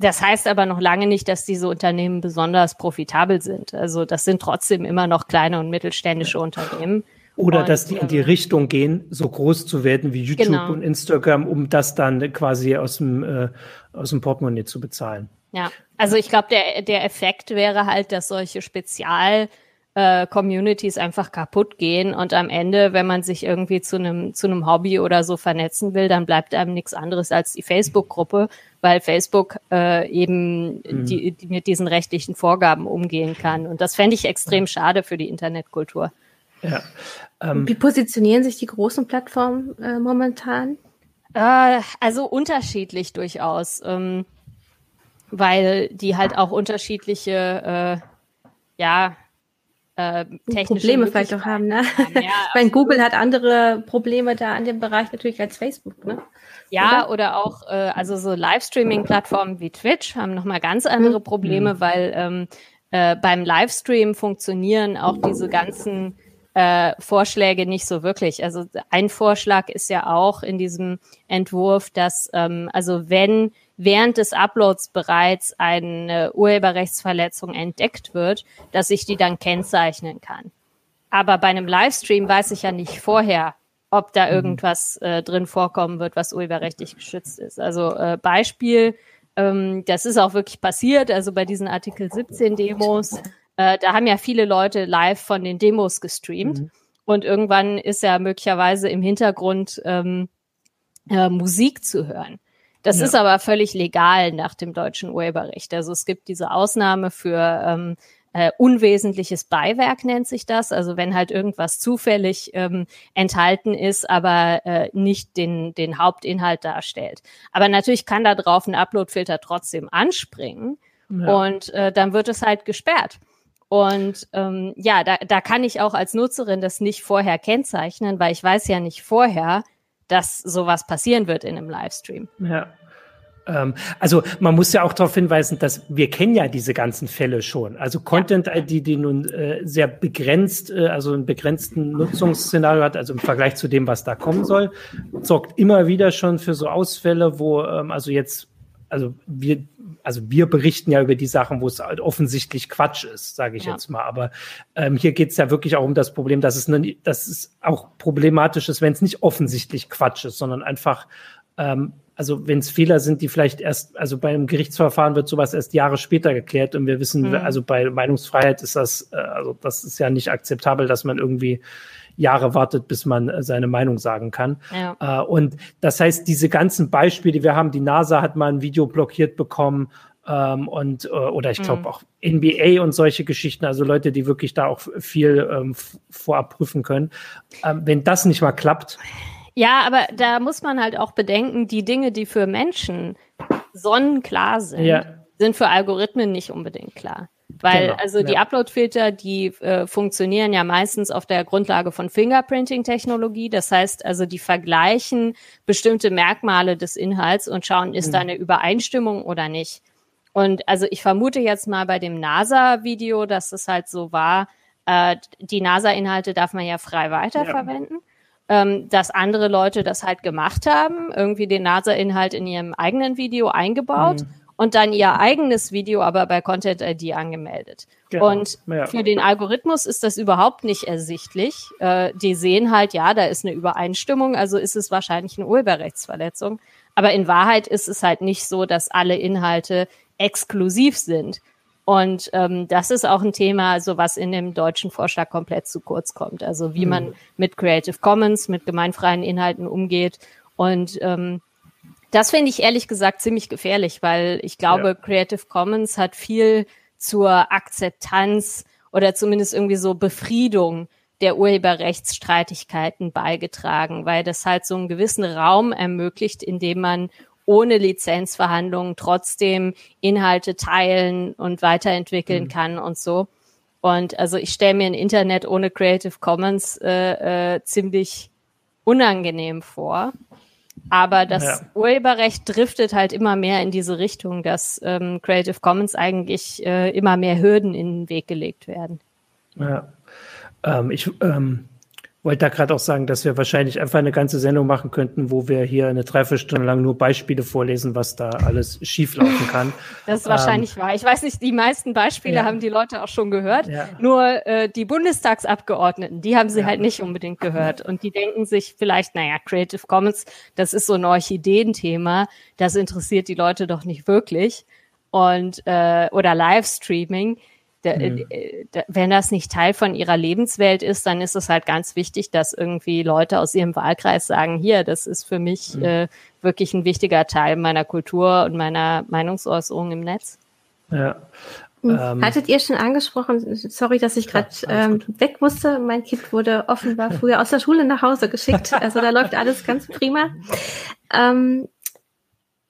das heißt aber noch lange nicht, dass diese Unternehmen besonders profitabel sind. Also das sind trotzdem immer noch kleine und mittelständische Unternehmen. Oder und, dass die in die ähm, Richtung gehen, so groß zu werden wie YouTube genau. und Instagram, um das dann quasi aus dem, äh, aus dem Portemonnaie zu bezahlen. Ja, also ich glaube, der, der Effekt wäre halt, dass solche Spezial- äh, Communities einfach kaputt gehen und am Ende, wenn man sich irgendwie zu einem zu einem Hobby oder so vernetzen will, dann bleibt einem nichts anderes als die Facebook-Gruppe, weil Facebook äh, eben mhm. die, die mit diesen rechtlichen Vorgaben umgehen kann. Und das fände ich extrem schade für die Internetkultur. Ja. Ähm, Wie positionieren sich die großen Plattformen äh, momentan? Äh, also unterschiedlich durchaus, ähm, weil die halt auch unterschiedliche, äh, ja, äh, Probleme vielleicht auch haben. Ne? Ja, ich meine, Google hat andere Probleme da an dem Bereich natürlich als Facebook. Ne? Ja, oder, oder auch äh, also so Livestreaming-Plattformen wie Twitch haben nochmal ganz andere mhm. Probleme, mhm. weil ähm, äh, beim Livestream funktionieren auch diese ganzen äh, Vorschläge nicht so wirklich. Also ein Vorschlag ist ja auch in diesem Entwurf, dass ähm, also wenn während des Uploads bereits eine Urheberrechtsverletzung entdeckt wird, dass ich die dann kennzeichnen kann. Aber bei einem Livestream weiß ich ja nicht vorher, ob da mhm. irgendwas äh, drin vorkommen wird, was urheberrechtlich geschützt ist. Also äh, Beispiel, ähm, das ist auch wirklich passiert, also bei diesen Artikel 17 Demos, äh, da haben ja viele Leute live von den Demos gestreamt mhm. und irgendwann ist ja möglicherweise im Hintergrund ähm, äh, Musik zu hören. Das ja. ist aber völlig legal nach dem deutschen Urheberrecht. Also es gibt diese Ausnahme für ähm, äh, unwesentliches Beiwerk nennt sich das. Also wenn halt irgendwas zufällig ähm, enthalten ist, aber äh, nicht den, den Hauptinhalt darstellt. Aber natürlich kann da drauf ein Uploadfilter trotzdem anspringen ja. und äh, dann wird es halt gesperrt. Und ähm, ja, da, da kann ich auch als Nutzerin das nicht vorher kennzeichnen, weil ich weiß ja nicht vorher, dass sowas passieren wird in einem Livestream. Ja. Ähm, also man muss ja auch darauf hinweisen, dass wir kennen ja diese ganzen Fälle schon. Also Content ID, die, die nun äh, sehr begrenzt, äh, also einen begrenzten Nutzungsszenario hat, also im Vergleich zu dem, was da kommen soll, sorgt immer wieder schon für so Ausfälle, wo ähm, also jetzt also wir, also wir berichten ja über die Sachen, wo es halt offensichtlich Quatsch ist, sage ich ja. jetzt mal. Aber ähm, hier geht es ja wirklich auch um das Problem, dass es, ne, dass es auch problematisch ist, wenn es nicht offensichtlich Quatsch ist, sondern einfach ähm, also wenn es Fehler sind, die vielleicht erst, also bei einem Gerichtsverfahren wird sowas erst Jahre später geklärt und wir wissen, mhm. also bei Meinungsfreiheit ist das, äh, also das ist ja nicht akzeptabel, dass man irgendwie Jahre wartet, bis man äh, seine Meinung sagen kann. Ja. Äh, und das heißt, diese ganzen Beispiele, die wir haben, die NASA hat mal ein Video blockiert bekommen ähm, und oder ich glaube mhm. auch NBA und solche Geschichten, also Leute, die wirklich da auch viel ähm, vorab prüfen können. Ähm, wenn das nicht mal klappt, ja, aber da muss man halt auch bedenken, die Dinge, die für Menschen sonnenklar sind, ja. sind für Algorithmen nicht unbedingt klar. Weil genau, also die ja. Upload-Filter, die äh, funktionieren ja meistens auf der Grundlage von Fingerprinting-Technologie. Das heißt also, die vergleichen bestimmte Merkmale des Inhalts und schauen, ist mhm. da eine Übereinstimmung oder nicht. Und also ich vermute jetzt mal bei dem NASA-Video, dass es halt so war, äh, die NASA-Inhalte darf man ja frei weiterverwenden. Ja ähm, dass andere Leute das halt gemacht haben, irgendwie den NASA-Inhalt in ihrem eigenen Video eingebaut. Mhm. Und dann ihr eigenes Video aber bei Content ID angemeldet. Genau. Und ja. für den Algorithmus ist das überhaupt nicht ersichtlich. Äh, die sehen halt, ja, da ist eine Übereinstimmung, also ist es wahrscheinlich eine Urheberrechtsverletzung. Aber in Wahrheit ist es halt nicht so, dass alle Inhalte exklusiv sind. Und ähm, das ist auch ein Thema, so was in dem deutschen Vorschlag komplett zu kurz kommt. Also wie mhm. man mit Creative Commons, mit gemeinfreien Inhalten umgeht. Und ähm, das finde ich ehrlich gesagt ziemlich gefährlich, weil ich glaube, ja. Creative Commons hat viel zur Akzeptanz oder zumindest irgendwie so Befriedung der Urheberrechtsstreitigkeiten beigetragen, weil das halt so einen gewissen Raum ermöglicht, in dem man ohne Lizenzverhandlungen trotzdem Inhalte teilen und weiterentwickeln mhm. kann und so. Und also ich stelle mir ein Internet ohne Creative Commons äh, äh, ziemlich unangenehm vor. Aber das ja. Urheberrecht driftet halt immer mehr in diese Richtung, dass ähm, Creative Commons eigentlich äh, immer mehr Hürden in den Weg gelegt werden. Ja. Ähm, ich ähm, wollte da gerade auch sagen, dass wir wahrscheinlich einfach eine ganze Sendung machen könnten, wo wir hier eine Dreiviertelstunde lang nur Beispiele vorlesen, was da alles schieflaufen kann. Das ist wahrscheinlich ähm, wahr. Ich weiß nicht, die meisten Beispiele ja. haben die Leute auch schon gehört. Ja. Nur äh, die Bundestagsabgeordneten, die haben sie ja. halt nicht unbedingt gehört. Und die denken sich vielleicht, naja, Creative Commons, das ist so ein Orchideenthema, das interessiert die Leute doch nicht wirklich. Und äh, oder Livestreaming da, mhm. Äh, da, wenn das nicht Teil von ihrer Lebenswelt ist, dann ist es halt ganz wichtig, dass irgendwie Leute aus ihrem Wahlkreis sagen, hier, das ist für mich mhm. äh, wirklich ein wichtiger Teil meiner Kultur und meiner Meinungsäußerung im Netz. Ja. Hm. Ähm, Hattet ihr schon angesprochen, sorry, dass ich gerade ja, ähm, weg musste, mein Kind wurde offenbar früher aus der Schule nach Hause geschickt, also da läuft alles ganz prima. Ähm,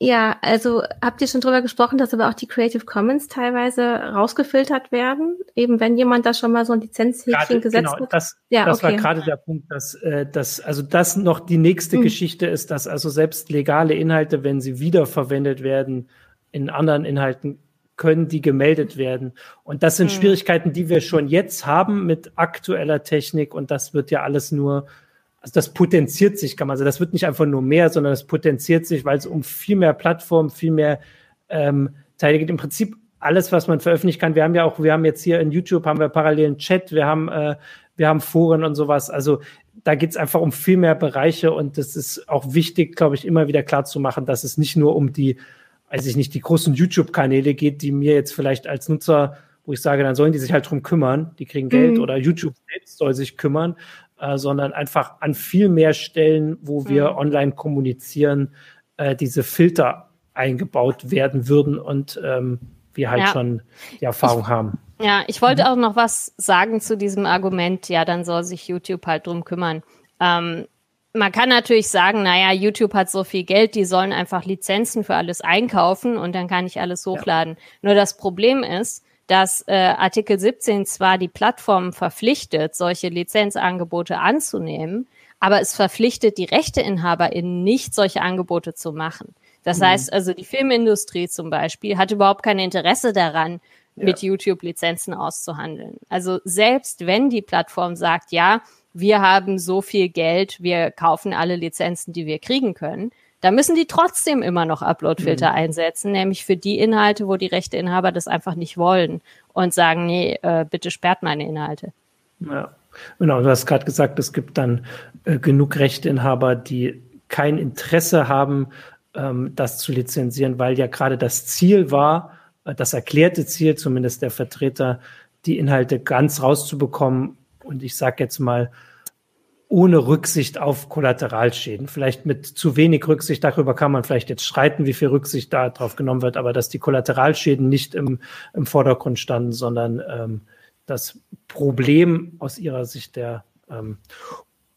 ja, also habt ihr schon drüber gesprochen, dass aber auch die Creative Commons teilweise rausgefiltert werden, eben wenn jemand da schon mal so ein Lizenzhäkchen gesetzt genau, hat? Das, ja, das okay. war gerade der Punkt, dass, äh, dass also das noch die nächste hm. Geschichte ist, dass also selbst legale Inhalte, wenn sie wiederverwendet werden in anderen Inhalten, können die gemeldet werden. Und das sind hm. Schwierigkeiten, die wir schon jetzt haben mit aktueller Technik und das wird ja alles nur also das potenziert sich, kann man sagen. Das wird nicht einfach nur mehr, sondern das potenziert sich, weil es um viel mehr Plattformen, viel mehr ähm, Teile geht. Im Prinzip alles, was man veröffentlichen kann. Wir haben ja auch, wir haben jetzt hier in YouTube haben wir parallelen Chat, wir haben, äh, wir haben Foren und sowas. Also da geht es einfach um viel mehr Bereiche und das ist auch wichtig, glaube ich, immer wieder klar zu machen, dass es nicht nur um die, weiß ich nicht, die großen YouTube-Kanäle geht, die mir jetzt vielleicht als Nutzer wo ich sage, dann sollen die sich halt drum kümmern, die kriegen Geld mhm. oder YouTube selbst soll sich kümmern, äh, sondern einfach an viel mehr Stellen, wo wir mhm. online kommunizieren, äh, diese Filter eingebaut werden würden und ähm, wir halt ja. schon die Erfahrung ich, haben. Ja, ich wollte mhm. auch noch was sagen zu diesem Argument, ja, dann soll sich YouTube halt drum kümmern. Ähm, man kann natürlich sagen, naja, YouTube hat so viel Geld, die sollen einfach Lizenzen für alles einkaufen und dann kann ich alles hochladen. Ja. Nur das Problem ist, dass äh, Artikel 17 zwar die Plattformen verpflichtet, solche Lizenzangebote anzunehmen, aber es verpflichtet die RechteinhaberInnen nicht, solche Angebote zu machen. Das mhm. heißt also, die Filmindustrie zum Beispiel hat überhaupt kein Interesse daran, ja. mit YouTube Lizenzen auszuhandeln. Also selbst wenn die Plattform sagt, ja, wir haben so viel Geld, wir kaufen alle Lizenzen, die wir kriegen können, da müssen die trotzdem immer noch Uploadfilter mhm. einsetzen, nämlich für die Inhalte, wo die Rechteinhaber das einfach nicht wollen und sagen, nee, äh, bitte sperrt meine Inhalte. Ja, genau. Du hast gerade gesagt, es gibt dann äh, genug Rechteinhaber, die kein Interesse haben, ähm, das zu lizenzieren, weil ja gerade das Ziel war, äh, das erklärte Ziel zumindest der Vertreter, die Inhalte ganz rauszubekommen. Und ich sage jetzt mal, ohne Rücksicht auf Kollateralschäden. Vielleicht mit zu wenig Rücksicht, darüber kann man vielleicht jetzt streiten, wie viel Rücksicht da drauf genommen wird, aber dass die Kollateralschäden nicht im, im Vordergrund standen, sondern ähm, das Problem aus ihrer Sicht der ähm,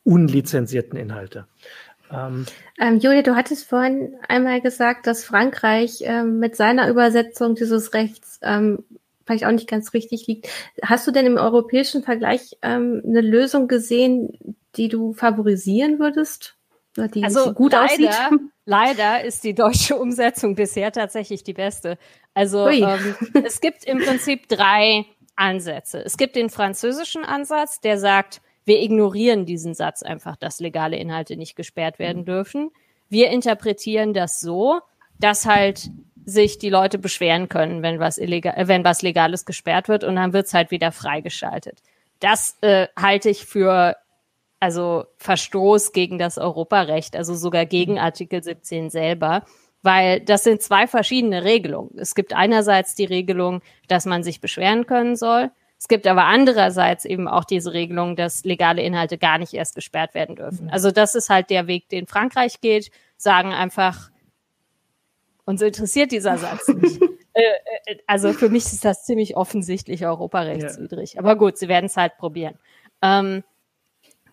unlizenzierten Inhalte. Ähm, ähm, Julia, du hattest vorhin einmal gesagt, dass Frankreich ähm, mit seiner Übersetzung dieses Rechts ähm, vielleicht auch nicht ganz richtig liegt. Hast du denn im europäischen Vergleich ähm, eine Lösung gesehen, die du favorisieren würdest? Die also gut leider, aussieht? Leider ist die deutsche Umsetzung bisher tatsächlich die beste. Also ähm, es gibt im Prinzip drei Ansätze. Es gibt den französischen Ansatz, der sagt, wir ignorieren diesen Satz einfach, dass legale Inhalte nicht gesperrt werden mhm. dürfen. Wir interpretieren das so, dass halt sich die Leute beschweren können, wenn was illegal, äh, wenn was Legales gesperrt wird und dann wird's halt wieder freigeschaltet. Das äh, halte ich für also Verstoß gegen das Europarecht, also sogar gegen mhm. Artikel 17 selber, weil das sind zwei verschiedene Regelungen. Es gibt einerseits die Regelung, dass man sich beschweren können soll. Es gibt aber andererseits eben auch diese Regelung, dass legale Inhalte gar nicht erst gesperrt werden dürfen. Mhm. Also das ist halt der Weg, den Frankreich geht, sagen einfach, uns interessiert dieser Satz nicht. Äh, äh, also für mich ist das ziemlich offensichtlich europarechtswidrig. Ja. Aber gut, sie werden es halt probieren. Ähm,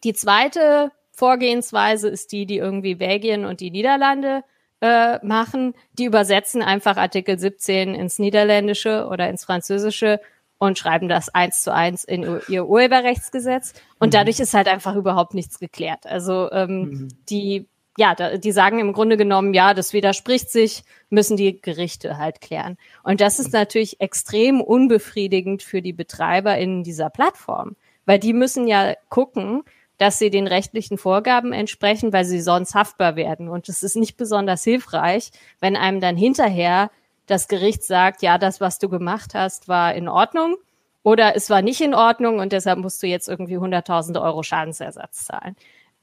die zweite Vorgehensweise ist die, die irgendwie Belgien und die Niederlande äh, machen. Die übersetzen einfach Artikel 17 ins Niederländische oder ins Französische und schreiben das eins zu eins in ihr Urheberrechtsgesetz. Und mhm. dadurch ist halt einfach überhaupt nichts geklärt. Also ähm, mhm. die, ja, da, die sagen im Grunde genommen, ja, das widerspricht sich, müssen die Gerichte halt klären. Und das ist natürlich extrem unbefriedigend für die Betreiber in dieser Plattform, weil die müssen ja gucken, dass sie den rechtlichen Vorgaben entsprechen, weil sie sonst haftbar werden. Und es ist nicht besonders hilfreich, wenn einem dann hinterher das Gericht sagt, ja, das, was du gemacht hast, war in Ordnung oder es war nicht in Ordnung und deshalb musst du jetzt irgendwie 100.000 Euro Schadensersatz zahlen.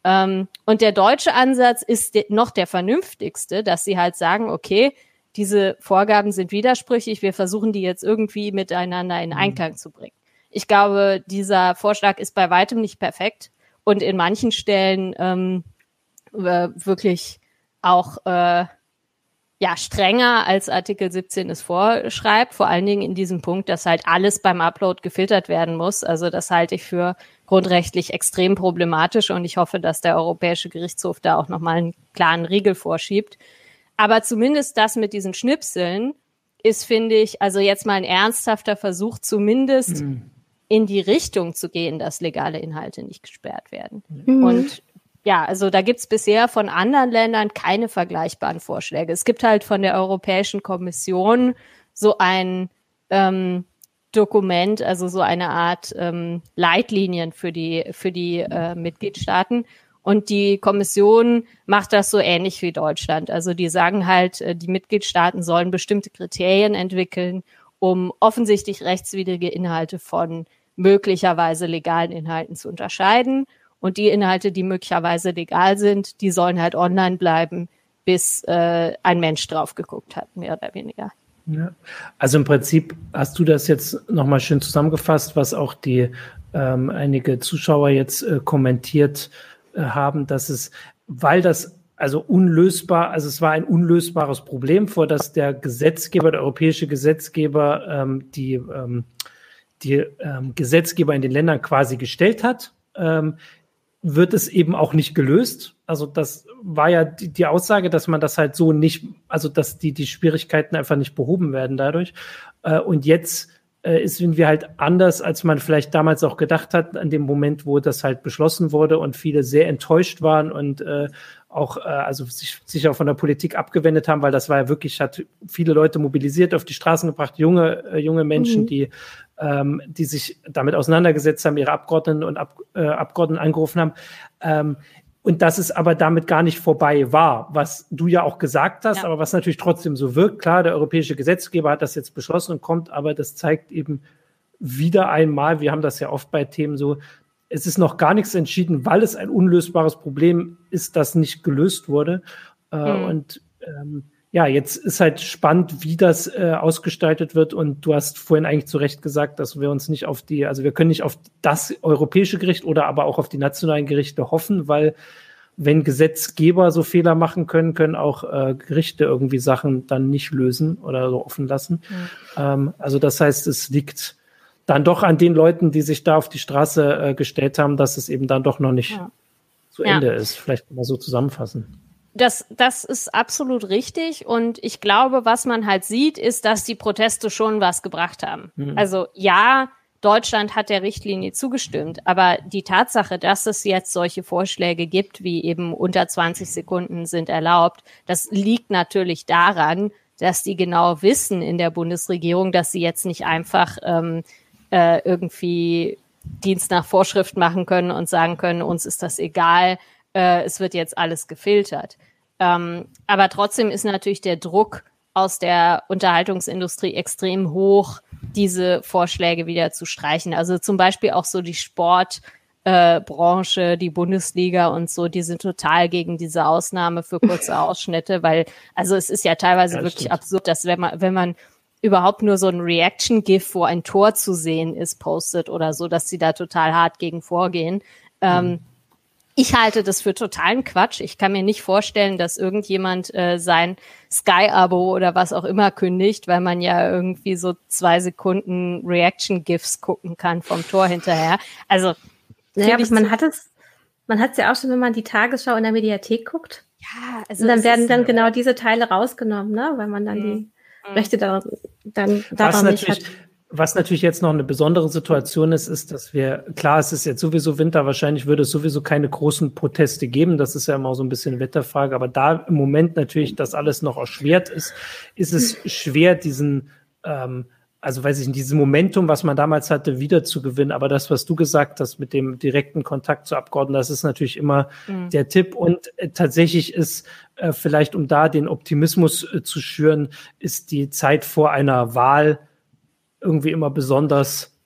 Ähm, und der deutsche Ansatz ist noch der vernünftigste, dass sie halt sagen, okay, diese Vorgaben sind widersprüchlich, wir versuchen die jetzt irgendwie miteinander in mhm. Einklang zu bringen. Ich glaube, dieser Vorschlag ist bei weitem nicht perfekt, und in manchen Stellen ähm, äh, wirklich auch äh, ja strenger als Artikel 17 es vorschreibt, vor allen Dingen in diesem Punkt, dass halt alles beim Upload gefiltert werden muss. Also das halte ich für grundrechtlich extrem problematisch und ich hoffe, dass der Europäische Gerichtshof da auch nochmal einen klaren Riegel vorschiebt. Aber zumindest das mit diesen Schnipseln ist, finde ich, also jetzt mal ein ernsthafter Versuch, zumindest mhm in die Richtung zu gehen, dass legale Inhalte nicht gesperrt werden. Mhm. Und ja, also da gibt's bisher von anderen Ländern keine vergleichbaren Vorschläge. Es gibt halt von der Europäischen Kommission so ein ähm, Dokument, also so eine Art ähm, Leitlinien für die für die äh, Mitgliedstaaten. Und die Kommission macht das so ähnlich wie Deutschland. Also die sagen halt, äh, die Mitgliedstaaten sollen bestimmte Kriterien entwickeln, um offensichtlich rechtswidrige Inhalte von möglicherweise legalen Inhalten zu unterscheiden. Und die Inhalte, die möglicherweise legal sind, die sollen halt online bleiben, bis äh, ein Mensch drauf geguckt hat, mehr oder weniger. Ja. Also im Prinzip hast du das jetzt nochmal schön zusammengefasst, was auch die ähm, einige Zuschauer jetzt äh, kommentiert äh, haben, dass es, weil das also unlösbar, also es war ein unlösbares Problem, vor das der Gesetzgeber, der europäische Gesetzgeber, ähm, die ähm, die ähm, Gesetzgeber in den Ländern quasi gestellt hat, ähm, wird es eben auch nicht gelöst. Also das war ja die, die, Aussage, dass man das halt so nicht, also dass die, die Schwierigkeiten einfach nicht behoben werden dadurch. Äh, und jetzt äh, ist wir halt anders, als man vielleicht damals auch gedacht hat, an dem Moment, wo das halt beschlossen wurde und viele sehr enttäuscht waren und äh, auch äh, also sich, sich auch von der Politik abgewendet haben, weil das war ja wirklich, hat viele Leute mobilisiert, auf die Straßen gebracht, junge, äh, junge Menschen, mhm. die, ähm, die sich damit auseinandergesetzt haben, ihre Abgeordneten und Ab, äh, Abgeordneten angerufen haben. Ähm, und dass es aber damit gar nicht vorbei war, was du ja auch gesagt hast, ja. aber was natürlich trotzdem so wirkt. Klar, der europäische Gesetzgeber hat das jetzt beschlossen und kommt, aber das zeigt eben wieder einmal, wir haben das ja oft bei Themen so, es ist noch gar nichts entschieden, weil es ein unlösbares Problem ist, das nicht gelöst wurde. Äh, mhm. Und ähm, ja, jetzt ist halt spannend, wie das äh, ausgestaltet wird. Und du hast vorhin eigentlich zu Recht gesagt, dass wir uns nicht auf die, also wir können nicht auf das europäische Gericht oder aber auch auf die nationalen Gerichte hoffen, weil wenn Gesetzgeber so Fehler machen können, können auch äh, Gerichte irgendwie Sachen dann nicht lösen oder so offen lassen. Mhm. Ähm, also das heißt, es liegt dann doch an den Leuten, die sich da auf die Straße äh, gestellt haben, dass es eben dann doch noch nicht ja. zu Ende ja. ist. Vielleicht mal so zusammenfassen. Das, das ist absolut richtig. Und ich glaube, was man halt sieht, ist, dass die Proteste schon was gebracht haben. Mhm. Also ja, Deutschland hat der Richtlinie zugestimmt, aber die Tatsache, dass es jetzt solche Vorschläge gibt, wie eben unter 20 Sekunden sind erlaubt, das liegt natürlich daran, dass die genau wissen in der Bundesregierung, dass sie jetzt nicht einfach ähm, äh, irgendwie Dienst nach Vorschrift machen können und sagen können, uns ist das egal, äh, es wird jetzt alles gefiltert. Ähm, aber trotzdem ist natürlich der Druck aus der Unterhaltungsindustrie extrem hoch, diese Vorschläge wieder zu streichen. Also zum Beispiel auch so die Sportbranche, äh, die Bundesliga und so, die sind total gegen diese Ausnahme für kurze Ausschnitte, weil also es ist ja teilweise ja, wirklich stimmt. absurd, dass wenn man wenn man überhaupt nur so ein Reaction-GIF, wo ein Tor zu sehen ist, postet oder so, dass sie da total hart gegen vorgehen. Ähm, mhm. Ich halte das für totalen Quatsch. Ich kann mir nicht vorstellen, dass irgendjemand äh, sein Sky-Abo oder was auch immer kündigt, weil man ja irgendwie so zwei Sekunden Reaction-GIFs gucken kann vom Tor hinterher. Also naja, aber man hat es, man hat es ja auch schon, wenn man die Tagesschau in der Mediathek guckt. Ja, also und dann werden dann genau diese Teile rausgenommen, ne, weil man dann mhm. die Rechte da, dann daran nicht hat. Was natürlich jetzt noch eine besondere Situation ist, ist, dass wir, klar, es ist jetzt sowieso Winter, wahrscheinlich würde es sowieso keine großen Proteste geben. Das ist ja immer so ein bisschen Wetterfrage. Aber da im Moment natürlich das alles noch erschwert ist, ist es schwer, diesen, ähm, also weiß ich nicht, dieses Momentum, was man damals hatte, wieder zu gewinnen. Aber das, was du gesagt hast mit dem direkten Kontakt zu Abgeordneten, das ist natürlich immer mhm. der Tipp. Und äh, tatsächlich ist äh, vielleicht, um da den Optimismus äh, zu schüren, ist die Zeit vor einer Wahl irgendwie immer besonders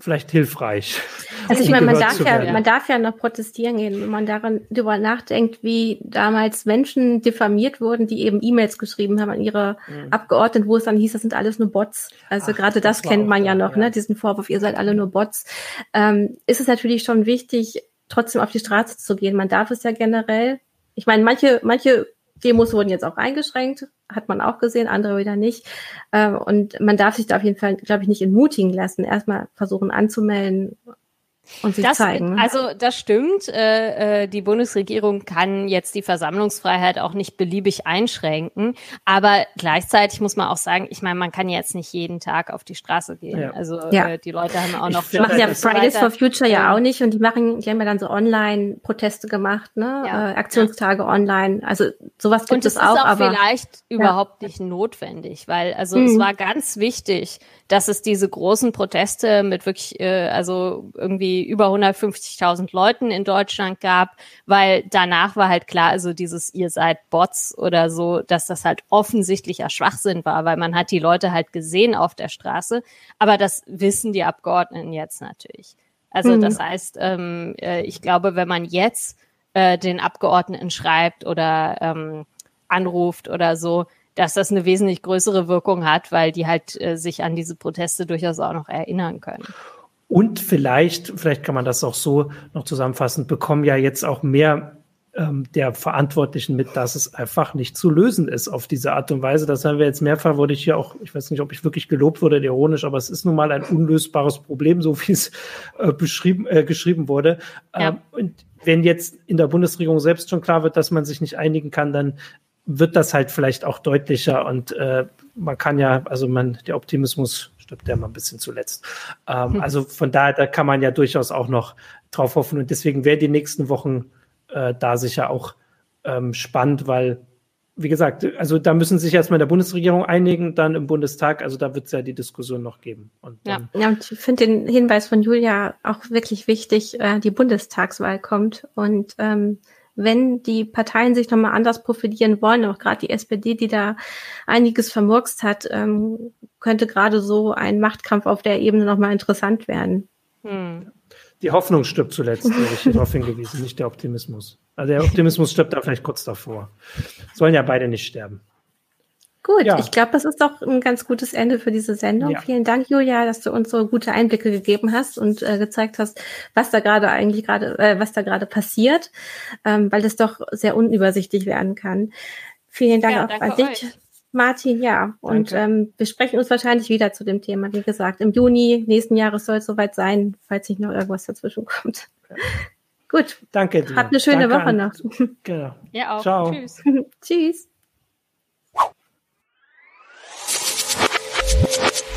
vielleicht hilfreich. Also ich meine, man darf ja, man darf ja noch protestieren gehen, wenn man daran darüber nachdenkt, wie damals Menschen diffamiert wurden, die eben E-Mails geschrieben haben an ihre mhm. Abgeordneten, wo es dann hieß, das sind alles nur Bots. Also Ach, gerade das, das kennt man ja noch, ja. ne, diesen Vorwurf, ihr seid alle nur Bots. Ähm, ist es natürlich schon wichtig, trotzdem auf die Straße zu gehen. Man darf es ja generell. Ich meine, manche, manche Demos wurden jetzt auch eingeschränkt, hat man auch gesehen, andere wieder nicht. Ähm, und man darf sich da auf jeden Fall, glaube ich, nicht entmutigen lassen. Erstmal versuchen anzumelden und sich das, zeigen. Ne? Also das stimmt. Äh, äh, die Bundesregierung kann jetzt die Versammlungsfreiheit auch nicht beliebig einschränken. Aber gleichzeitig muss man auch sagen, ich meine, man kann jetzt nicht jeden Tag auf die Straße gehen. Ja. Also ja. Äh, die Leute haben auch noch. Die machen ja Fridays for Future ja auch nicht und die machen, die haben ja dann so Online-Proteste gemacht, ne? Ja. Äh, Aktionstage online. Also sowas gibt und es auch. Und auch aber vielleicht überhaupt nicht notwendig, weil also mhm. es war ganz wichtig, dass es diese großen Proteste mit wirklich, äh, also irgendwie über 150.000 Leuten in Deutschland gab, weil danach war halt klar, also dieses ihr seid Bots oder so, dass das halt offensichtlicher Schwachsinn war, weil man hat die Leute halt gesehen auf der Straße, aber das wissen die Abgeordneten jetzt natürlich. Also mhm. das heißt, ähm, äh, ich glaube, wenn man jetzt äh, den Abgeordneten schreibt oder ähm, anruft oder so, dass das eine wesentlich größere Wirkung hat, weil die halt äh, sich an diese Proteste durchaus auch noch erinnern können. Und vielleicht, vielleicht kann man das auch so noch zusammenfassen, bekommen ja jetzt auch mehr ähm, der Verantwortlichen mit, dass es einfach nicht zu lösen ist auf diese Art und Weise. Das haben wir jetzt mehrfach, wurde ich hier auch, ich weiß nicht, ob ich wirklich gelobt wurde, ironisch, aber es ist nun mal ein unlösbares Problem, so wie es äh, beschrieben, äh, geschrieben wurde. Ja. Ähm, und wenn jetzt in der Bundesregierung selbst schon klar wird, dass man sich nicht einigen kann, dann wird das halt vielleicht auch deutlicher und äh, man kann ja, also man, der Optimismus stirbt ja mal ein bisschen zuletzt. Ähm, hm. Also von daher, da kann man ja durchaus auch noch drauf hoffen und deswegen wäre die nächsten Wochen äh, da sicher auch ähm, spannend, weil wie gesagt, also da müssen sich erstmal in der Bundesregierung einigen, dann im Bundestag, also da wird es ja die Diskussion noch geben. Und ja. ja, und ich finde den Hinweis von Julia auch wirklich wichtig, äh, die Bundestagswahl kommt und ähm, wenn die Parteien sich nochmal anders profilieren wollen, auch gerade die SPD, die da einiges vermurkst hat, ähm, könnte gerade so ein Machtkampf auf der Ebene nochmal interessant werden. Hm. Die Hoffnung stirbt zuletzt, habe ich darauf hingewiesen, nicht der Optimismus. Also der Optimismus stirbt da vielleicht kurz davor. Sollen ja beide nicht sterben. Gut, ja. ich glaube, das ist doch ein ganz gutes Ende für diese Sendung. Ja. Vielen Dank, Julia, dass du uns so gute Einblicke gegeben hast und äh, gezeigt hast, was da gerade eigentlich gerade, äh, was da gerade passiert, ähm, weil das doch sehr unübersichtlich werden kann. Vielen Dank ja, auch an dich. Euch. Martin, ja. Und ähm, wir sprechen uns wahrscheinlich wieder zu dem Thema. Wie gesagt, im Juni nächsten Jahres soll es soweit sein, falls nicht noch irgendwas dazwischen kommt. Gut. Danke dir. Habt eine schöne Danke Woche noch. Genau. Ja auch. Ciao. Tschüss. Tschüss. you